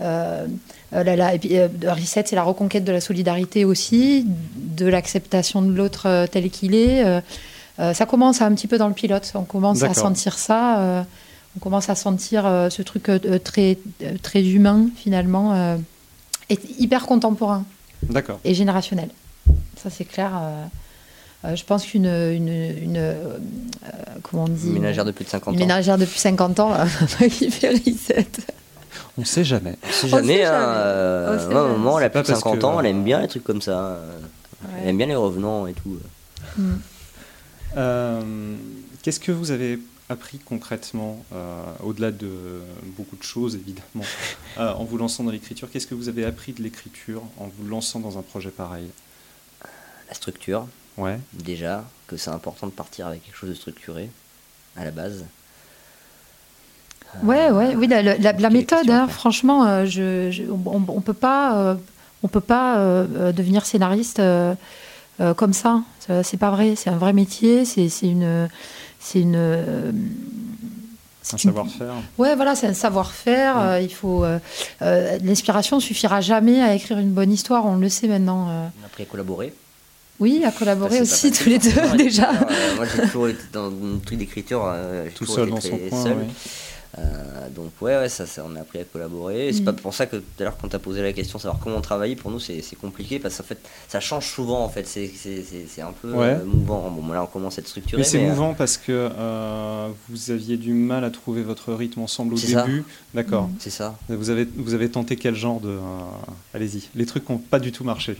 Euh, la, et puis, euh, Reset, c'est la reconquête de la solidarité aussi, de l'acceptation de l'autre euh, tel qu'il est. ça commence un petit peu dans le pilote. On commence à sentir ça. on commence à sentir ce truc très, très humain, finalement, et hyper contemporain. D'accord. Et générationnel. Ça, c'est clair. je pense qu'une une, comment on dit ménagère de plus de 50 ans. Une ménagère de plus de 50 ans qui fait reset. On ne sait jamais. On sait jamais. Hein, euh, un moment, elle a plus de 50 ans, elle aime bien les trucs comme ça. Elle aime bien les revenants et tout. Euh, qu'est-ce que vous avez appris concrètement, euh, au-delà de beaucoup de choses évidemment, en vous lançant dans l'écriture Qu'est-ce que vous avez appris de l'écriture en vous lançant dans un projet pareil? La structure. Ouais. Déjà, que c'est important de partir avec quelque chose de structuré. à la base. Ouais, ouais, oui, la, la, méthode, hein, franchement, je, on, on, peut pas, on peut pas devenir scénariste comme ça. C'est pas vrai. C'est un vrai métier. C'est une, c'est une un savoir-faire. Ouais, voilà, c'est un savoir-faire. Euh, il faut. Euh, euh, l'inspiration suffira jamais à écrire une bonne histoire. On le sait maintenant. On a appris à collaborer. Oui, à collaborer aussi tous les deux déjà. moi, j'ai toujours été dans un truc d'écriture. Tout seul dans son coin. Seul. Euh, donc ouais, ouais ça, ça, on a appris à collaborer. C'est pas mm. pour ça que tout à l'heure quand tu as posé la question savoir comment travailler, pour nous c'est compliqué parce qu'en fait ça change souvent en fait, c'est un peu euh, mouvant. Bon là on commence à être structuré. Mais c'est euh, mouvant parce que vous aviez du mal à trouver votre rythme ensemble au début. D'accord. C'est ça. Vous avez, vous avez tenté quel genre de... Allez-y, les trucs qui n'ont pas du tout marché.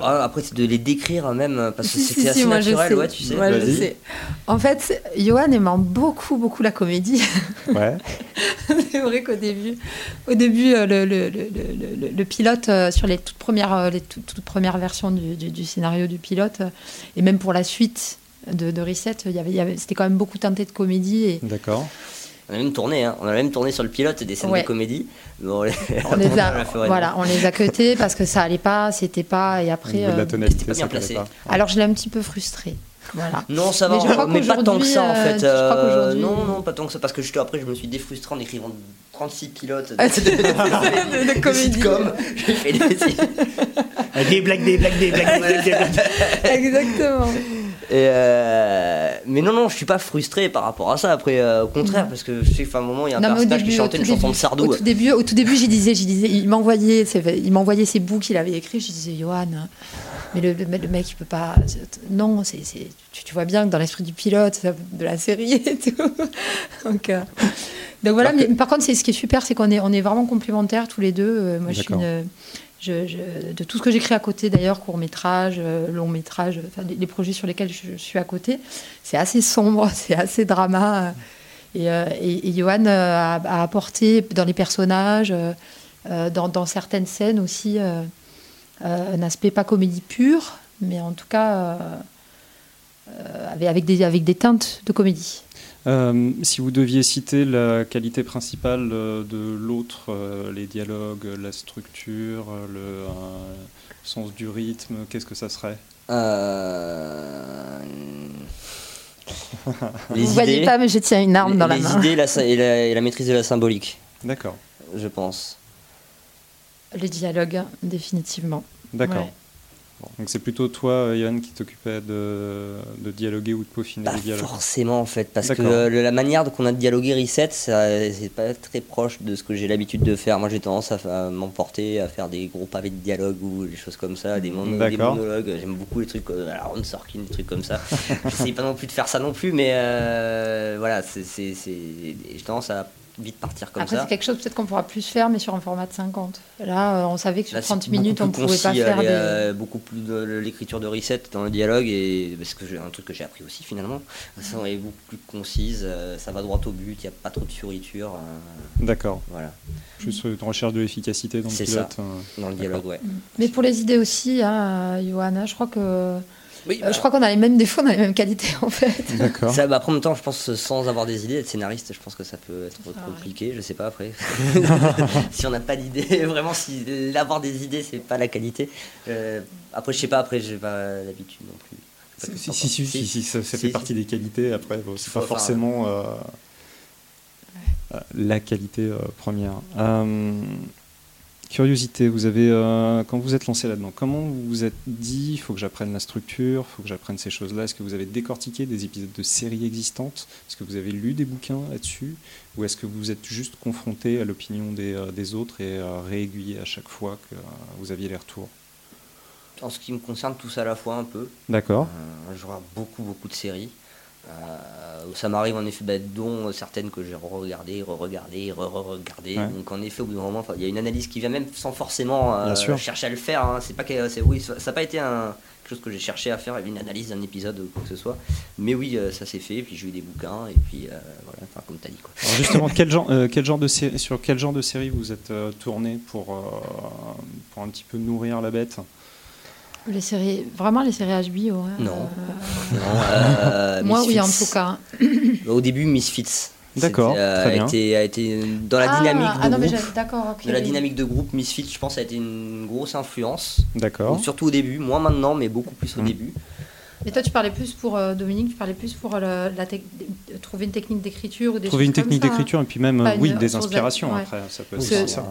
Ah, après c'est de les décrire même parce que c'était assez naturel, ouais, tu sais. Moi, je sais. En fait, Johan aimant beaucoup beaucoup la comédie. c'est vrai qu'au début, au début euh, le, le, le, le, pilote, euh, sur les toutes premières, euh, les toutes, premières versions du, du, scénario du pilote, et même pour la suite de, de Reset, il y avait, c'était quand même beaucoup teinté de comédie. Et... D'accord. On a même tourné, hein. on a même tourné sur le pilote des scènes de comédie. on, les, a, voilà, on les a cutés parce que ça allait pas, c'était pas, et après. la tonalité, pas bien placé. Pas. Alors je l'ai un petit peu frustré. Non, ça va, mais, pas tant que ça en fait. Euh, non, non, pas tant que ça, parce que juste après, je me suis défrustré en écrivant 36 pilotes de, de, de, comédie. J'ai fait des... des blagues, des blagues, des blagues, des blagues. Exactement. Et euh, mais non, non, je suis pas frustré par rapport à ça. Après, euh, au contraire, parce que je sais qu'à un moment, il y a un personnage qui chantait une chanson de Sardou. Au tout début, au tout début j'y disais, j'y disais, il m'envoyait, il m'envoyait ses bouts qu'il avait écrits. Je disais, Johan, mais le, le, mec, il peut pas. Non, c'est, tu, vois bien que dans l'esprit du pilote, de la série et tout. donc, euh, donc voilà, mais par contre, c'est, ce qui est super, c'est qu'on est, on est vraiment complémentaires tous les deux. Moi, je suis une. De tout ce que j'écris à côté d'ailleurs, court métrage, euh, long métrage, les, projets sur lesquels je, suis à côté, c'est assez sombre, c'est assez drama. Et, et, Johan a, apporté dans les personnages, dans, certaines scènes aussi, euh, un aspect pas comédie pure, mais en tout cas euh, euh, avec des teintes de comédie. Si vous deviez citer la qualité principale de l'autre, les dialogues, la structure, le sens du rythme, qu'est-ce que ça serait? Vous ne voyez pas, mais je tiens une arme dans la main. Les idées et la, et la maîtrise de la symbolique. D'accord. Je pense. Les dialogues, définitivement. D'accord. Donc c'est plutôt toi, Yann, qui t'occupait de, dialoguer ou de peaufiner les dialogues forcément, en fait, parce que la manière qu'on a de dialoguer Reset, c'est pas très proche de ce que j'ai l'habitude de faire. Moi, j'ai tendance à, m'emporter, à faire des gros pavés de dialogue ou des choses comme ça, des, monologues. J'aime beaucoup les trucs, euh, la Ron Sorkin, des trucs comme ça. J'essaye pas non plus de faire ça non plus, mais euh, voilà, j'ai tendance à vite partir comme Après, ça. c'est quelque chose peut-être qu'on pourra plus faire, mais sur un format de 50. Là, euh, on savait que sur 30 minutes, on ne pouvait pas faire des... beaucoup plus de l'écriture de reset dans le dialogue, et parce que un truc que j'ai appris aussi finalement. Ça est beaucoup plus concise, euh, ça va droit au but, il n'y a pas trop de fioriture. Euh, D'accord. Voilà. Juste une recherche de l'efficacité dans le pilote. Ça, dans le dialogue, ouais. Mais pour les idées aussi, hein, Johanna, je crois que euh, je crois qu'on a les mêmes défauts, on a les mêmes qualités en fait. D'accord. Ça, bah, après, en même temps, je pense sans avoir des idées, être scénariste, je pense que ça peut être trop compliqué. Je sais pas après. si on n'a pas d'idées, vraiment, si l'avoir des idées, c'est pas la qualité. Euh, après, je sais pas. Après, j'ai pas l'habitude non plus. Si, si, si, si, ça, fait partie des qualités. Après, bon, c'est pas forcément euh, la qualité première. Curiosité, vous avez, euh, quand vous êtes lancé là-dedans, comment vous vous êtes dit, il faut que j'apprenne la structure, il faut que j'apprenne ces choses-là Est-ce que vous avez décortiqué des épisodes de séries existantes? Est-ce que vous avez lu des bouquins là-dessus? Ou est-ce que vous êtes juste confronté à l'opinion des, euh, des, autres et euh, réaiguillé à chaque fois que vous aviez les retours? En ce qui me concerne, tout ça à la fois un peu. D'accord. je regarde beaucoup, beaucoup de séries. Euh, ça m'arrive en effet, bah, dont certaines que j'ai re-regardées, re-regardées, re-regardées. Donc en effet, au bout d'un moment, il y a une analyse qui vient même sans forcément euh, chercher à le faire. Hein. C'est pas que, oui, ça n'a pas été un, quelque chose que j'ai cherché à faire, une analyse d'un épisode ou quoi que ce soit. Mais oui, euh, ça s'est fait. Puis j'ai eu des bouquins et puis voilà, enfin, comme tu as dit. Quoi. Alors justement, quel genre, quel genre de série, sur quel genre de série vous êtes tourné pour, pour un petit peu nourrir la bête? Les séries, vraiment les séries HBO. Hein, non. Euh, moi, oui, en tout cas. Au début, Misfits. D'accord, euh, très bien. A été, a été dans la Ah, dynamique de ah non, mais groupe. j'ai- d'accord, ok. Dans la dynamique de groupe, Misfits, je pense, a été une grosse influence. D'accord. Surtout au début, moins maintenant, mais beaucoup plus au Mhm. début. Et toi, tu parlais plus pour euh, Dominique, tu parlais plus pour euh, la de- trouver une technique d'écriture ou des Trouver choses une technique hein. d'écriture et puis même, euh, oui, une des inspirations après. Ça peut Oui, être ça.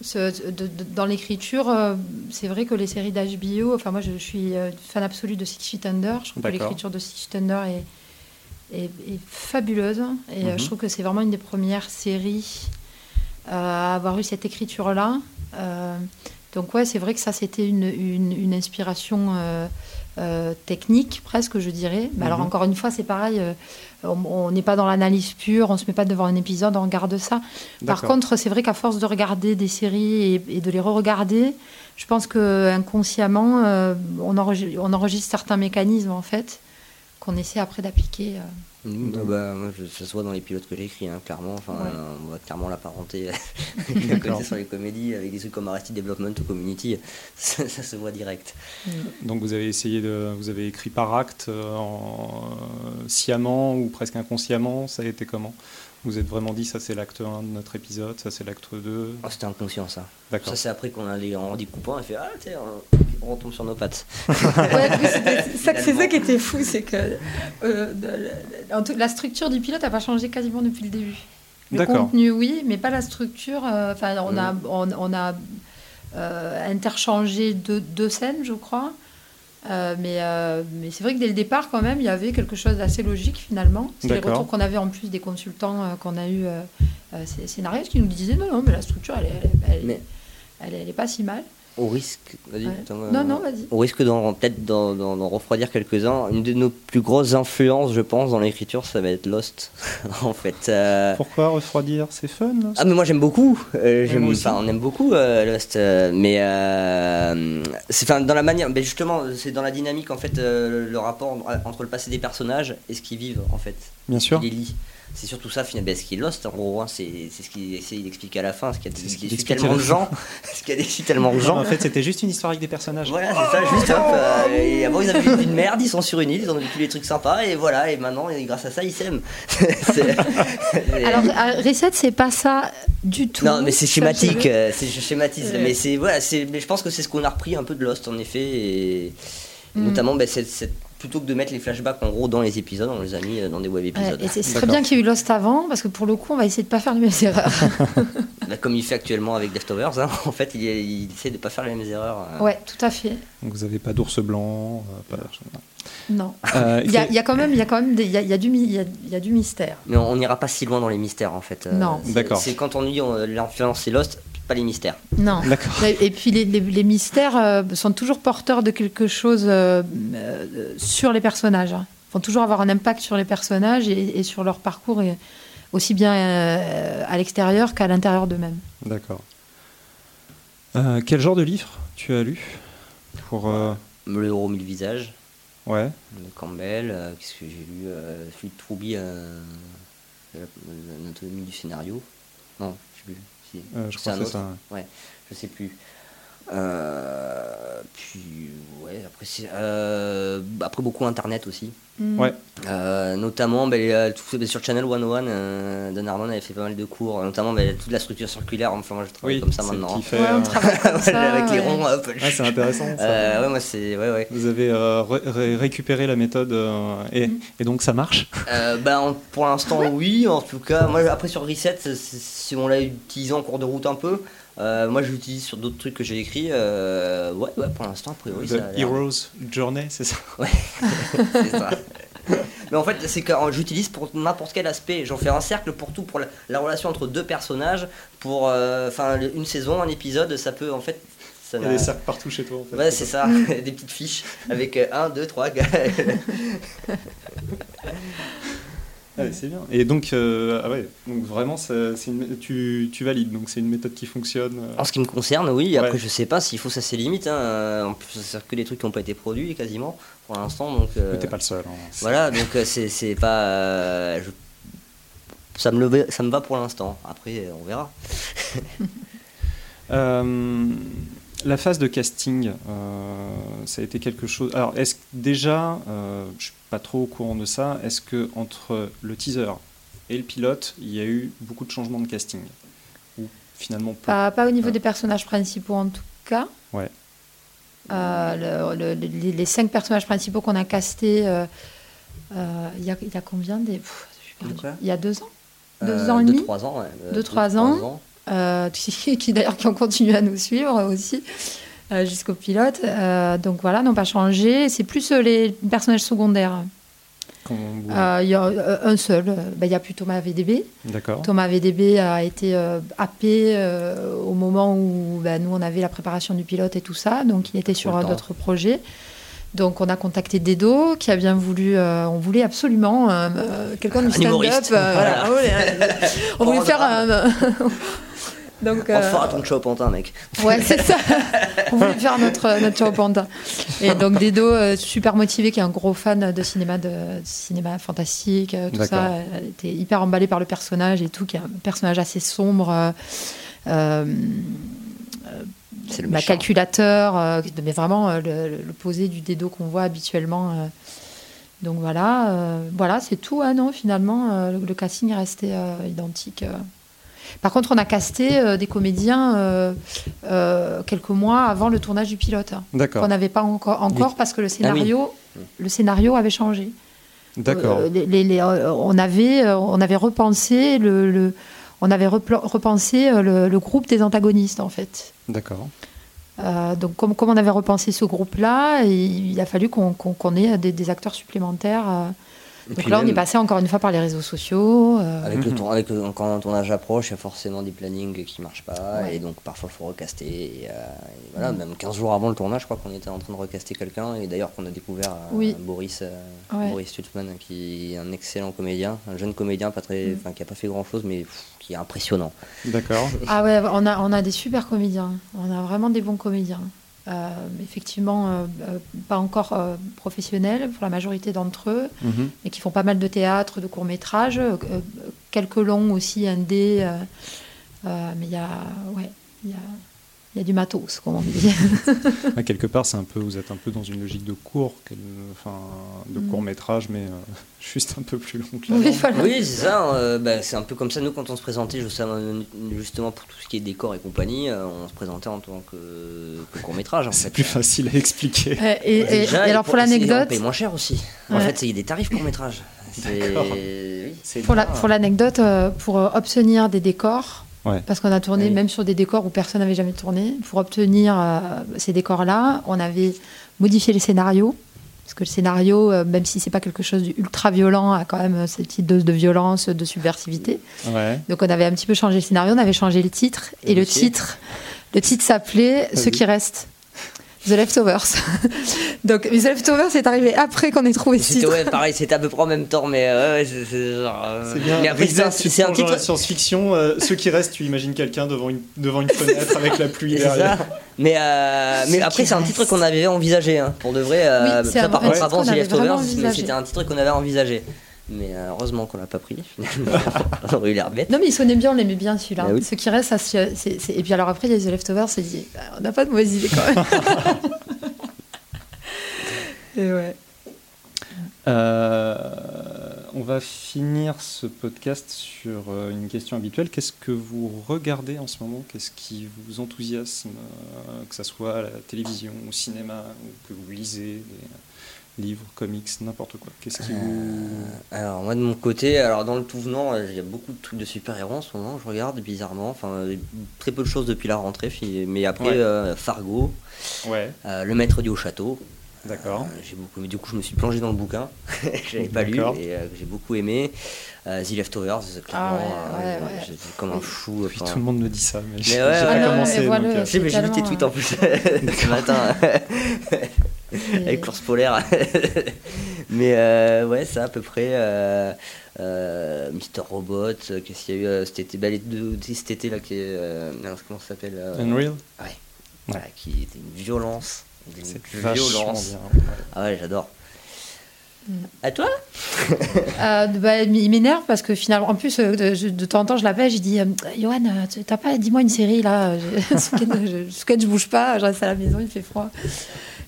Ouais. Ce- de- de- dans l'écriture, euh, c'est vrai que les séries d'HBO, enfin moi je, je suis euh, fan absolu de Six Feet Under. Je trouve que l'écriture de Six Feet Under est, est, est fabuleuse. Et euh, Mhm. je trouve que c'est vraiment une des premières séries à avoir eu cette écriture-là. Donc ouais, c'est vrai que ça c'était une, une, une inspiration euh, technique presque, je dirais. Mais alors Mhm. encore une fois, c'est pareil. euh, on n'est pas dans l'analyse pure, on se met pas devant un épisode, on regarde ça. Par contre, c'est vrai qu'à force de regarder des séries et, et de les re-regarder, je pense que inconsciemment, euh, on, enregistre, on enregistre certains mécanismes en fait qu'on essaie après d'appliquer. euh. Bah, moi, je- ça se voit dans les pilotes que j'ai écrits, hein, clairement. Enfin, Ouais. euh, on voit clairement la parenté côté sur les comédies, avec des trucs comme Arrested Development ou Community. Ça, ça se voit direct. Donc vous avez essayé de, vous avez écrit par acte, euh, en, euh, sciemment ou presque inconsciemment. Ça a été comment? Vous êtes vraiment dit ça c'est l'acte 1 de notre épisode, ça c'est l'acte 2. Oh, C'était inconscient, ça. D'accord. Ça, c'est après qu'on allait en découpant et fait Ah, tiens, on- on retombe sur nos pattes. Ouais, c'est ça, c'est ça Finalement. qui était fou, c'est que euh, de- en tout- la structure du pilote n'a pas changé quasiment depuis le début. Le D'accord. contenu, oui, mais pas la structure. euh, Enfin, on a, on, on a euh, interchangé deux, deux scènes, je crois. Euh, mais euh, mais c'est vrai que dès le départ, quand même, il y avait quelque chose d'assez logique finalement. C'est les retours qu'on avait en plus des consultants euh, qu'on a eu, ces scénaristes, qui nous disaient non, non, mais la structure, elle, est- elle, est- elle, est- Mais- elle, est- elle est pas si mal. Au risque. Vas-y, Ouais. attends, euh, Non, non, vas-y. Au risque d'en peut-être d'en, d'en- d'en refroidir quelques-uns, une de nos plus grosses influences, je pense, dans l'écriture, ça va être Lost. en fait. euh, Pourquoi refroidir C'est fun. là Ah mais moi j'aime beaucoup, euh, j'aime- moi aussi. enfin on aime beaucoup euh, Lost, euh, mais euh, c'est enfin dans la manière, mais justement c'est dans la dynamique en fait euh, le rapport entre le passé des personnages et ce qu'ils vivent en fait, Bien sûr. les. C'est surtout ça finalement, ben, ce qui est Lost en gros, hein, c'est c'est ce qu'il essaye d'expliquer à la fin, ce qui a déçu tellement la de gens, ce qui a déçu tellement de gens. en fait, c'était juste une histoire avec des personnages. Voilà, c'est ça, juste hop. euh, et avant, ils avaient une vie de merde, ils sont sur une île, ils ont vécu des trucs sympas, et voilà, et maintenant, et grâce à ça, ils s'aiment. C'est- Alors, Reset, c'est pas ça du tout. Non, mais c'est schématique, je- euh, c'est je schématise. Ouais. Mais c'est voilà, c'est mais je pense que c'est ce qu'on a repris un peu de Lost en effet, et, et Mm. notamment ben, c'est- plutôt que de mettre les flashbacks en gros dans les épisodes, on les a mis euh, dans des web Ouais, épisodes. et c'est très bien qu'il y ait eu Lost avant, parce que pour le coup, on va essayer de pas faire les mêmes erreurs. Bah, comme il fait actuellement avec Leftovers, hein, en fait, il, il essaie de pas faire les mêmes erreurs. euh. ouais, tout à fait. Donc vous n'avez pas d'ours blanc. euh, pas- Non. Euh, Il y a, il y a quand même, il y a quand même des- il y a, il y a du, il y a, il y a du mystère. Mais on n'ira pas si loin dans les mystères en fait. euh, Non. c'est- D'accord. C'est quand on dit l'influence c'est Lost, pas les mystères. Non. D'accord. Et et puis les, les- les mystères euh, sont toujours porteurs de quelque chose euh, euh, sur les personnages. hein. Ils vont toujours avoir un impact sur les personnages et, et sur leur parcours, et aussi bien euh, à l'extérieur qu'à l'intérieur d'eux-mêmes. D'accord. Euh, quel genre de livre tu as lu pour euh, Le héros mille visages. ouais de Campbell, euh, qu'est-ce que j'ai lu euh, Celui de euh, l'anatomie du scénario. Non, je sais plus. Si. euh, je crois c'est autre. ça. ouais. Je sais plus. Euh, puis ouais, après, euh, après beaucoup internet aussi. Ouais. Euh, notamment ben, euh, tout- sur Channel 101, euh, Don Armand avait fait pas mal de cours, notamment ben, toute la structure circulaire. Enfin, moi je travaille Oui, comme ça maintenant. qui fait, Ouais, on euh, travaille comme ça, Avec les ouais. ronds, hop. ouais, c'est intéressant. ça. Euh, ouais, moi c'est. Ouais, ouais. Vous avez euh, ré- ré- récupéré la méthode euh, et, Mm. et donc ça marche? Euh, bah, en- pour l'instant, oui. En tout cas, moi, après sur Reset, si on l'a utilisé en cours de route un peu, euh, moi je l'utilise sur d'autres trucs que j'ai écrits. euh, ouais, ouais, pour l'instant, a priori, The ça a Hero's Journey, c'est ça? C'est ça. Mais en fait, c'est que euh, j'utilise pour n'importe quel aspect. J'en fais un cercle pour tout, pour la, la relation entre deux personnages, pour euh, enfin une saison, un épisode, ça peut en fait. Ça Il y a des cercles partout chez toi en fait. Ouais, c'est ça, des petites fiches avec 1, 2, 3 Ouais, c'est bien. Et donc, euh, ah ouais, donc vraiment, c'est c'est une- tu, tu valides, donc c'est une méthode qui fonctionne. euh. En ce qui me concerne, oui. Après, Ouais. je sais pas s'il faut ça ses limites. Hein. En plus, ça sert que des trucs qui n'ont pas été produits quasiment pour l'instant. Donc, euh, Mais t'es pas le seul. hein. Voilà, donc euh, c'est c'est pas. euh, je- ça, me le va- ça me va pour l'instant. Après, euh, on verra. Euh, la phase de casting, ça a été quelque chose. Alors, est-ce déjà, je suis pas trop au courant de ça, est-ce que entre le teaser et le pilote, il y a eu beaucoup de changements de casting Ou finalement pas, pas au niveau des personnages principaux en tout cas. Ouais. Euh, les, cinq personnages principaux qu'on a castés, euh, euh, il y, a, y, a combien des, Il y a deux ans Deux ans et demi trois ans, ouais. Deux, trois, ans. qui, qui d'ailleurs qui ont continué à nous suivre aussi jusqu'au pilote. donc voilà, n'ont pas changé. C'est plus les personnages secondaires. Euh, il y a euh, un seul, euh, ben, il y a plus Thomas VDB. D'accord. Thomas VDB a été happé au moment où ben, nous on avait la préparation du pilote et tout ça, donc il était sur d'autres projets. Donc on a contacté Dedo qui a bien voulu, on voulait absolument quelqu'un du stand-up. voilà. on voulait faire un, donc, on fera ton show pantin, mec. Ouais, c'est ça. on voulait faire notre, notre show pantin. Et donc, Dedo, euh, super motivé, qui est un gros fan de cinéma, de, cinéma fantastique, euh, tout ça. Elle était hyper emballée par le personnage et tout, qui est un personnage assez sombre. Euh, c'est le bah, calculateur, mais vraiment l'opposé du Dedo qu'on voit habituellement. donc voilà, voilà c'est tout. Hein, non, finalement, le, casting est resté identique. Par contre, on a casté euh, des comédiens euh, euh, quelques mois avant le tournage du pilote. D'accord. Qu'on n'avait pas encore, encore parce que le scénario, ah le scénario avait changé. D'accord. on, avait, on avait repensé le, on avait repensé le, groupe des antagonistes en fait. D'accord. donc comme, comme, on avait repensé ce groupe-là, il, a fallu qu'on ait des, des acteurs supplémentaires donc là, on est passé encore une fois par les réseaux sociaux. Euh. Avec, le tour, avec quand un tournage approche, il y a forcément des plannings qui ne marchent pas. Et donc parfois, il faut recaster. Et, euh, voilà, mm. Même 15 jours avant le tournage, je crois qu'on était en train de recaster quelqu'un. Et d'ailleurs, qu'on a découvert euh, Boris, Boris Stutzman, qui est un excellent comédien, un jeune comédien pas très, mm. qui n'a pas fait grand-chose, mais qui est impressionnant. D'accord. ah ouais, on a, on a des super comédiens. On a vraiment des bons comédiens. Euh, effectivement euh, euh, pas encore professionnels pour la majorité d'entre eux, mhm. mais qui font pas mal de théâtre, de courts métrages, quelques longs aussi, indés. mais il y a, ouais, il y a il y a du matos, comme on dit. quelque part, c'est un peu, vous êtes un peu dans une logique de court, enfin, de mm. court métrage, mais euh, juste un peu plus long que la Oui, c'est ça. Euh, bah, c'est un peu comme ça. Nous, quand on se présentait justement pour tout ce qui est décor et compagnie, euh, on se présentait en tant que, court métrage. C'est plus facile à expliquer. et, alors pour, l'anecdote, on paye moins cher aussi. En fait, il y a des tarifs court métrage. pour l'anecdote, pour obtenir des décors parce qu'on a tourné même sur des décors où personne n'avait jamais tourné. Pour obtenir euh, ces décors-là, on avait modifié les scénarios. Parce que le scénario, euh, même si c'est pas quelque chose d'ultra violent, a quand même euh, cette petite dose de violence, de subversivité. Donc on avait un petit peu changé le scénario, on avait changé le titre. Et, le titre, le titre s'appelait Ce qui reste. The Leftovers. Donc, The Leftovers est arrivé après qu'on ait trouvé ce titre. Ouais, pareil, c'était à peu près en même temps, mais ouais, c'est genre. Euh, c'est bien. C'est un, titre. science-fiction, euh, ceux qui restent, tu imagines quelqu'un devant une, devant une fenêtre avec la pluie derrière. Ça. Mais, euh, mais après, c'est un titre qu'on avait envisagé, hein, pour de vrai. Oui, ça, par contre, avant The Leftovers, c'était un titre qu'on avait envisagé. Mais euh, heureusement qu'on l'a pas pris, finalement. on aurait eu l'air bête. Non, mais il sonnait bien, on l'aimait bien celui-là. Eh Ce qui reste, ça, c'est, et puis alors après, il y a The Leftovers, c'est dit, bah, on n'a pas de mauvaise idée quand même. et ouais. Euh, on va finir ce podcast sur euh, une question habituelle. Qu'est-ce que vous regardez en ce moment? Qu'est-ce qui vous enthousiasme, que ce soit à la télévision, au cinéma, ou que vous lisez livres, comics, n'importe quoi Qu'est-ce qui vous... Euh, alors moi de mon côté, alors dans le tout venant, euh, il y a beaucoup de trucs de super-héros en ce moment, je regarde bizarrement, enfin très peu de choses depuis la rentrée, mais après euh, Fargo, ouais. Le Maître du Haut Château. D'accord. j'ai beaucoup, du coup je me suis plongé dans le bouquin, je l'avais pas lu et j'ai beaucoup aimé. The Leftovers, clairement, ah comme un fou. Puis tout le monde me dit ça, mais, j'ai pas ah commencé. J'ai vu tes tweets en plus ce matin. avec l'ours polaire. Mais euh, ouais, ça à peu près. Euh, euh, Mister Robot, qu'est-ce qu'il y a eu cet été, bah, les deux, cet été là qui est. comment ça s'appelle Unreal Ouais. Voilà, qui était une violence. Une violence. Ah ouais, j'adore. À toi euh, bah, Il m'énerve parce que finalement, en plus, de, de temps en temps, je l'appelle, je dis Johan, t'as pas, dis-moi une série là. ce week je bouge pas, je reste à la maison, il fait froid.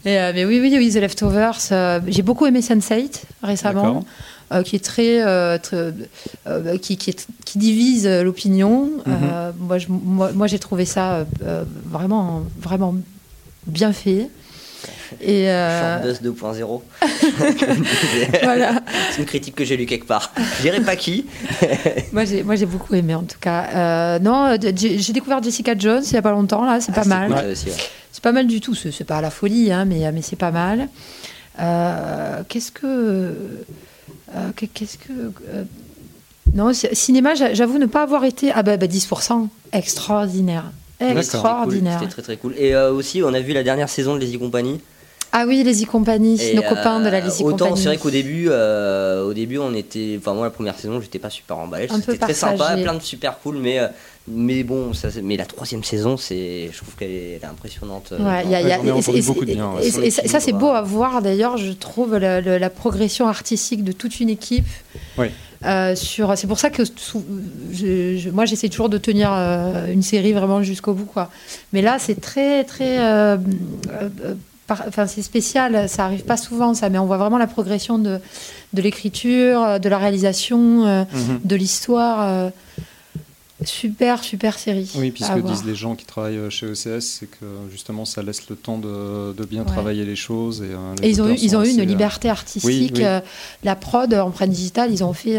mais oui, oui, oui, The Leftovers. J'ai beaucoup aimé Sense8 récemment. Euh, qui est très, euh, euh, qui, qui, qui, divise l'opinion. Mhm. moi, moi, j'ai trouvé ça vraiment, vraiment bien fait. Et euh... 2.0. voilà. C'est une critique que j'ai lue quelque part. Je dirais pas qui. moi, j'ai, moi, j'ai beaucoup aimé en tout cas. non, j'ai découvert Jessica Jones il y a pas longtemps là, c'est pas ah, mal. C'est pas mal du tout. C'est, pas la folie, hein, mais, mais c'est pas mal. qu'est-ce que euh, qu'est-ce que. Euh, non, cinéma, j'avoue ne pas avoir été. Ah bah, 10%, bah, extraordinaire. Extraordinaire. C'était très très cool. Et euh, aussi, on a vu la dernière saison de Les Company. Ah oui, les Company, nos copains de la Les Company. Autant c'est vrai qu'au début, au début, on était. Enfin, moi, la première saison, j'étais pas super emballé. C'était très sympa, plein de super cool, mais mais bon, ça, mais la troisième saison, c'est, je trouve qu'elle est, impressionnante. Ouais, y a, y a, et, ça, c'est beau à voir d'ailleurs, je trouve, la, progression artistique de toute une équipe. Oui. Euh, sur, c'est pour ça que je, moi j'essaie toujours de tenir euh, une série vraiment jusqu'au bout quoi. Mais là c'est très très, euh, enfin c'est spécial, ça arrive pas souvent ça, mais on voit vraiment la progression de, de l'écriture, de la réalisation, mm-hmm. de l'histoire. Super, super série. Oui, puisque disent les gens qui travaillent euh, chez ECS, c'est que justement ça laisse le temps de, bien travailler les choses. Et, euh, ils ont eu, ils ont eu une euh, liberté artistique. la prod, empreinte digitale, ils ont fait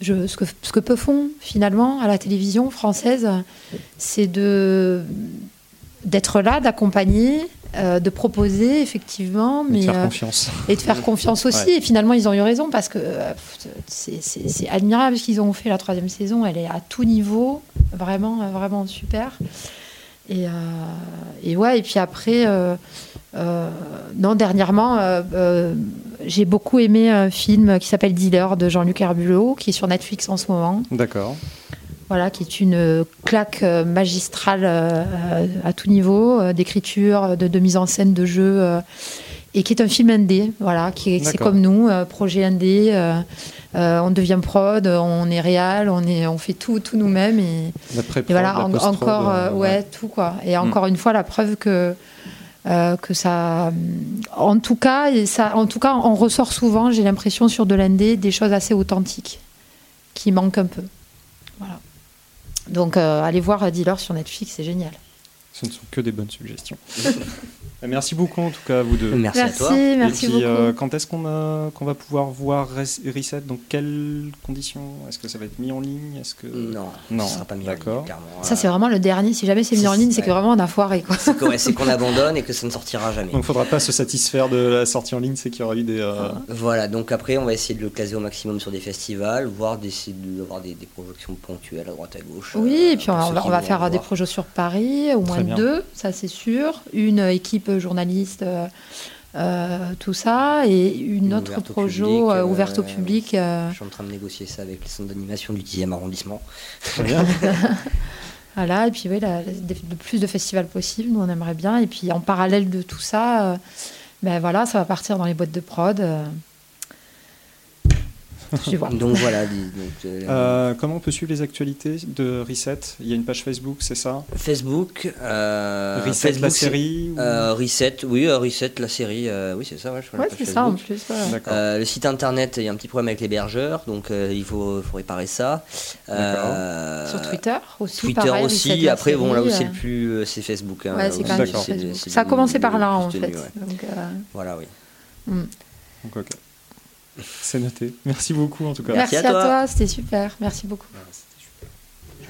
je, ce, que, ce que peu font finalement à la télévision française, c'est de d'être là, d'accompagner, euh, de proposer effectivement, mais et de faire euh, confiance. Et de faire confiance aussi. Et finalement, ils ont eu raison parce que euh, c'est admirable ce qu'ils ont fait la troisième saison. Elle est à tout niveau, vraiment, vraiment super. Et, et ouais. Et puis après, non, dernièrement, j'ai beaucoup aimé un film qui s'appelle Dealer de Jean-Luc Herbulot, qui est sur Netflix en ce moment. D'accord voilà, qui est une claque euh, magistrale euh, à tout niveau, euh, d'écriture, de, mise en scène, de jeu, et qui est un film indé, voilà, qui c'est comme nous, projet indé. on devient prod, on est réel, on est, on fait tout, tout nous-mêmes et, voilà, encore, ouais, tout quoi. Et hmm. encore une fois, la preuve que que ça, en tout cas, ça, en tout cas, on ressort souvent, j'ai l'impression sur de l'indé, des choses assez authentiques qui manquent un peu. Voilà. Donc euh, allez voir Dealer sur Netflix, c'est génial. Ce ne sont que des bonnes suggestions. Euh, merci beaucoup en tout cas à vous deux. Merci, à toi. Merci, beaucoup. Euh, quand est-ce qu'on va pouvoir voir Reset Dans quelles conditions? Est-ce que ça va être mis en ligne? Est-ce que non, non, ça sera pas mis en ligne. Ça c'est vraiment le dernier. Si jamais c'est mis en ligne, c'est que vraiment on a foiré. C'est qu'on abandonne et que ça ne sortira jamais. Donc il ne faudra pas se satisfaire de la sortie en ligne, c'est qu'il y aura eu des. Euh, voilà. Donc après on va essayer de le caser au maximum sur des festivals, voire d'essayer d'avoir des, des, projections ponctuelles à droite à gauche. Oui, et puis on va, on va faire des projets sur Paris, au moins deux, ça c'est sûr. Une équipe journaliste, euh, euh, tout ça, et une, autre projet euh, ouverte au public. Je suis en train de négocier ça avec les centres d'animation du 10e arrondissement. Très bien. voilà, et puis oui, le plus de festivals possible, nous on aimerait bien. Et puis en parallèle de tout ça, ben voilà, ça va partir dans les boîtes de prod. donc voilà. Euh, euh, comment on peut suivre les actualités de Reset? Il y a une page Facebook, c'est ça? Facebook. Euh, Reset la série Reset, oui, Reset la série, oui c'est ça. Ouais, c'est ça en plus. le site internet, il y a un petit problème avec l'hébergeur, donc il faut, faut, réparer ça. Sur Twitter aussi. Twitter aussi. Après, bon, là où c'est le plus, c'est Facebook. Hein, ça a commencé par là en fait. voilà, oui. Mm. Donc, ok. C'est noté. Merci beaucoup en tout cas. Merci, à, toi, c'était super. Merci beaucoup. Merci.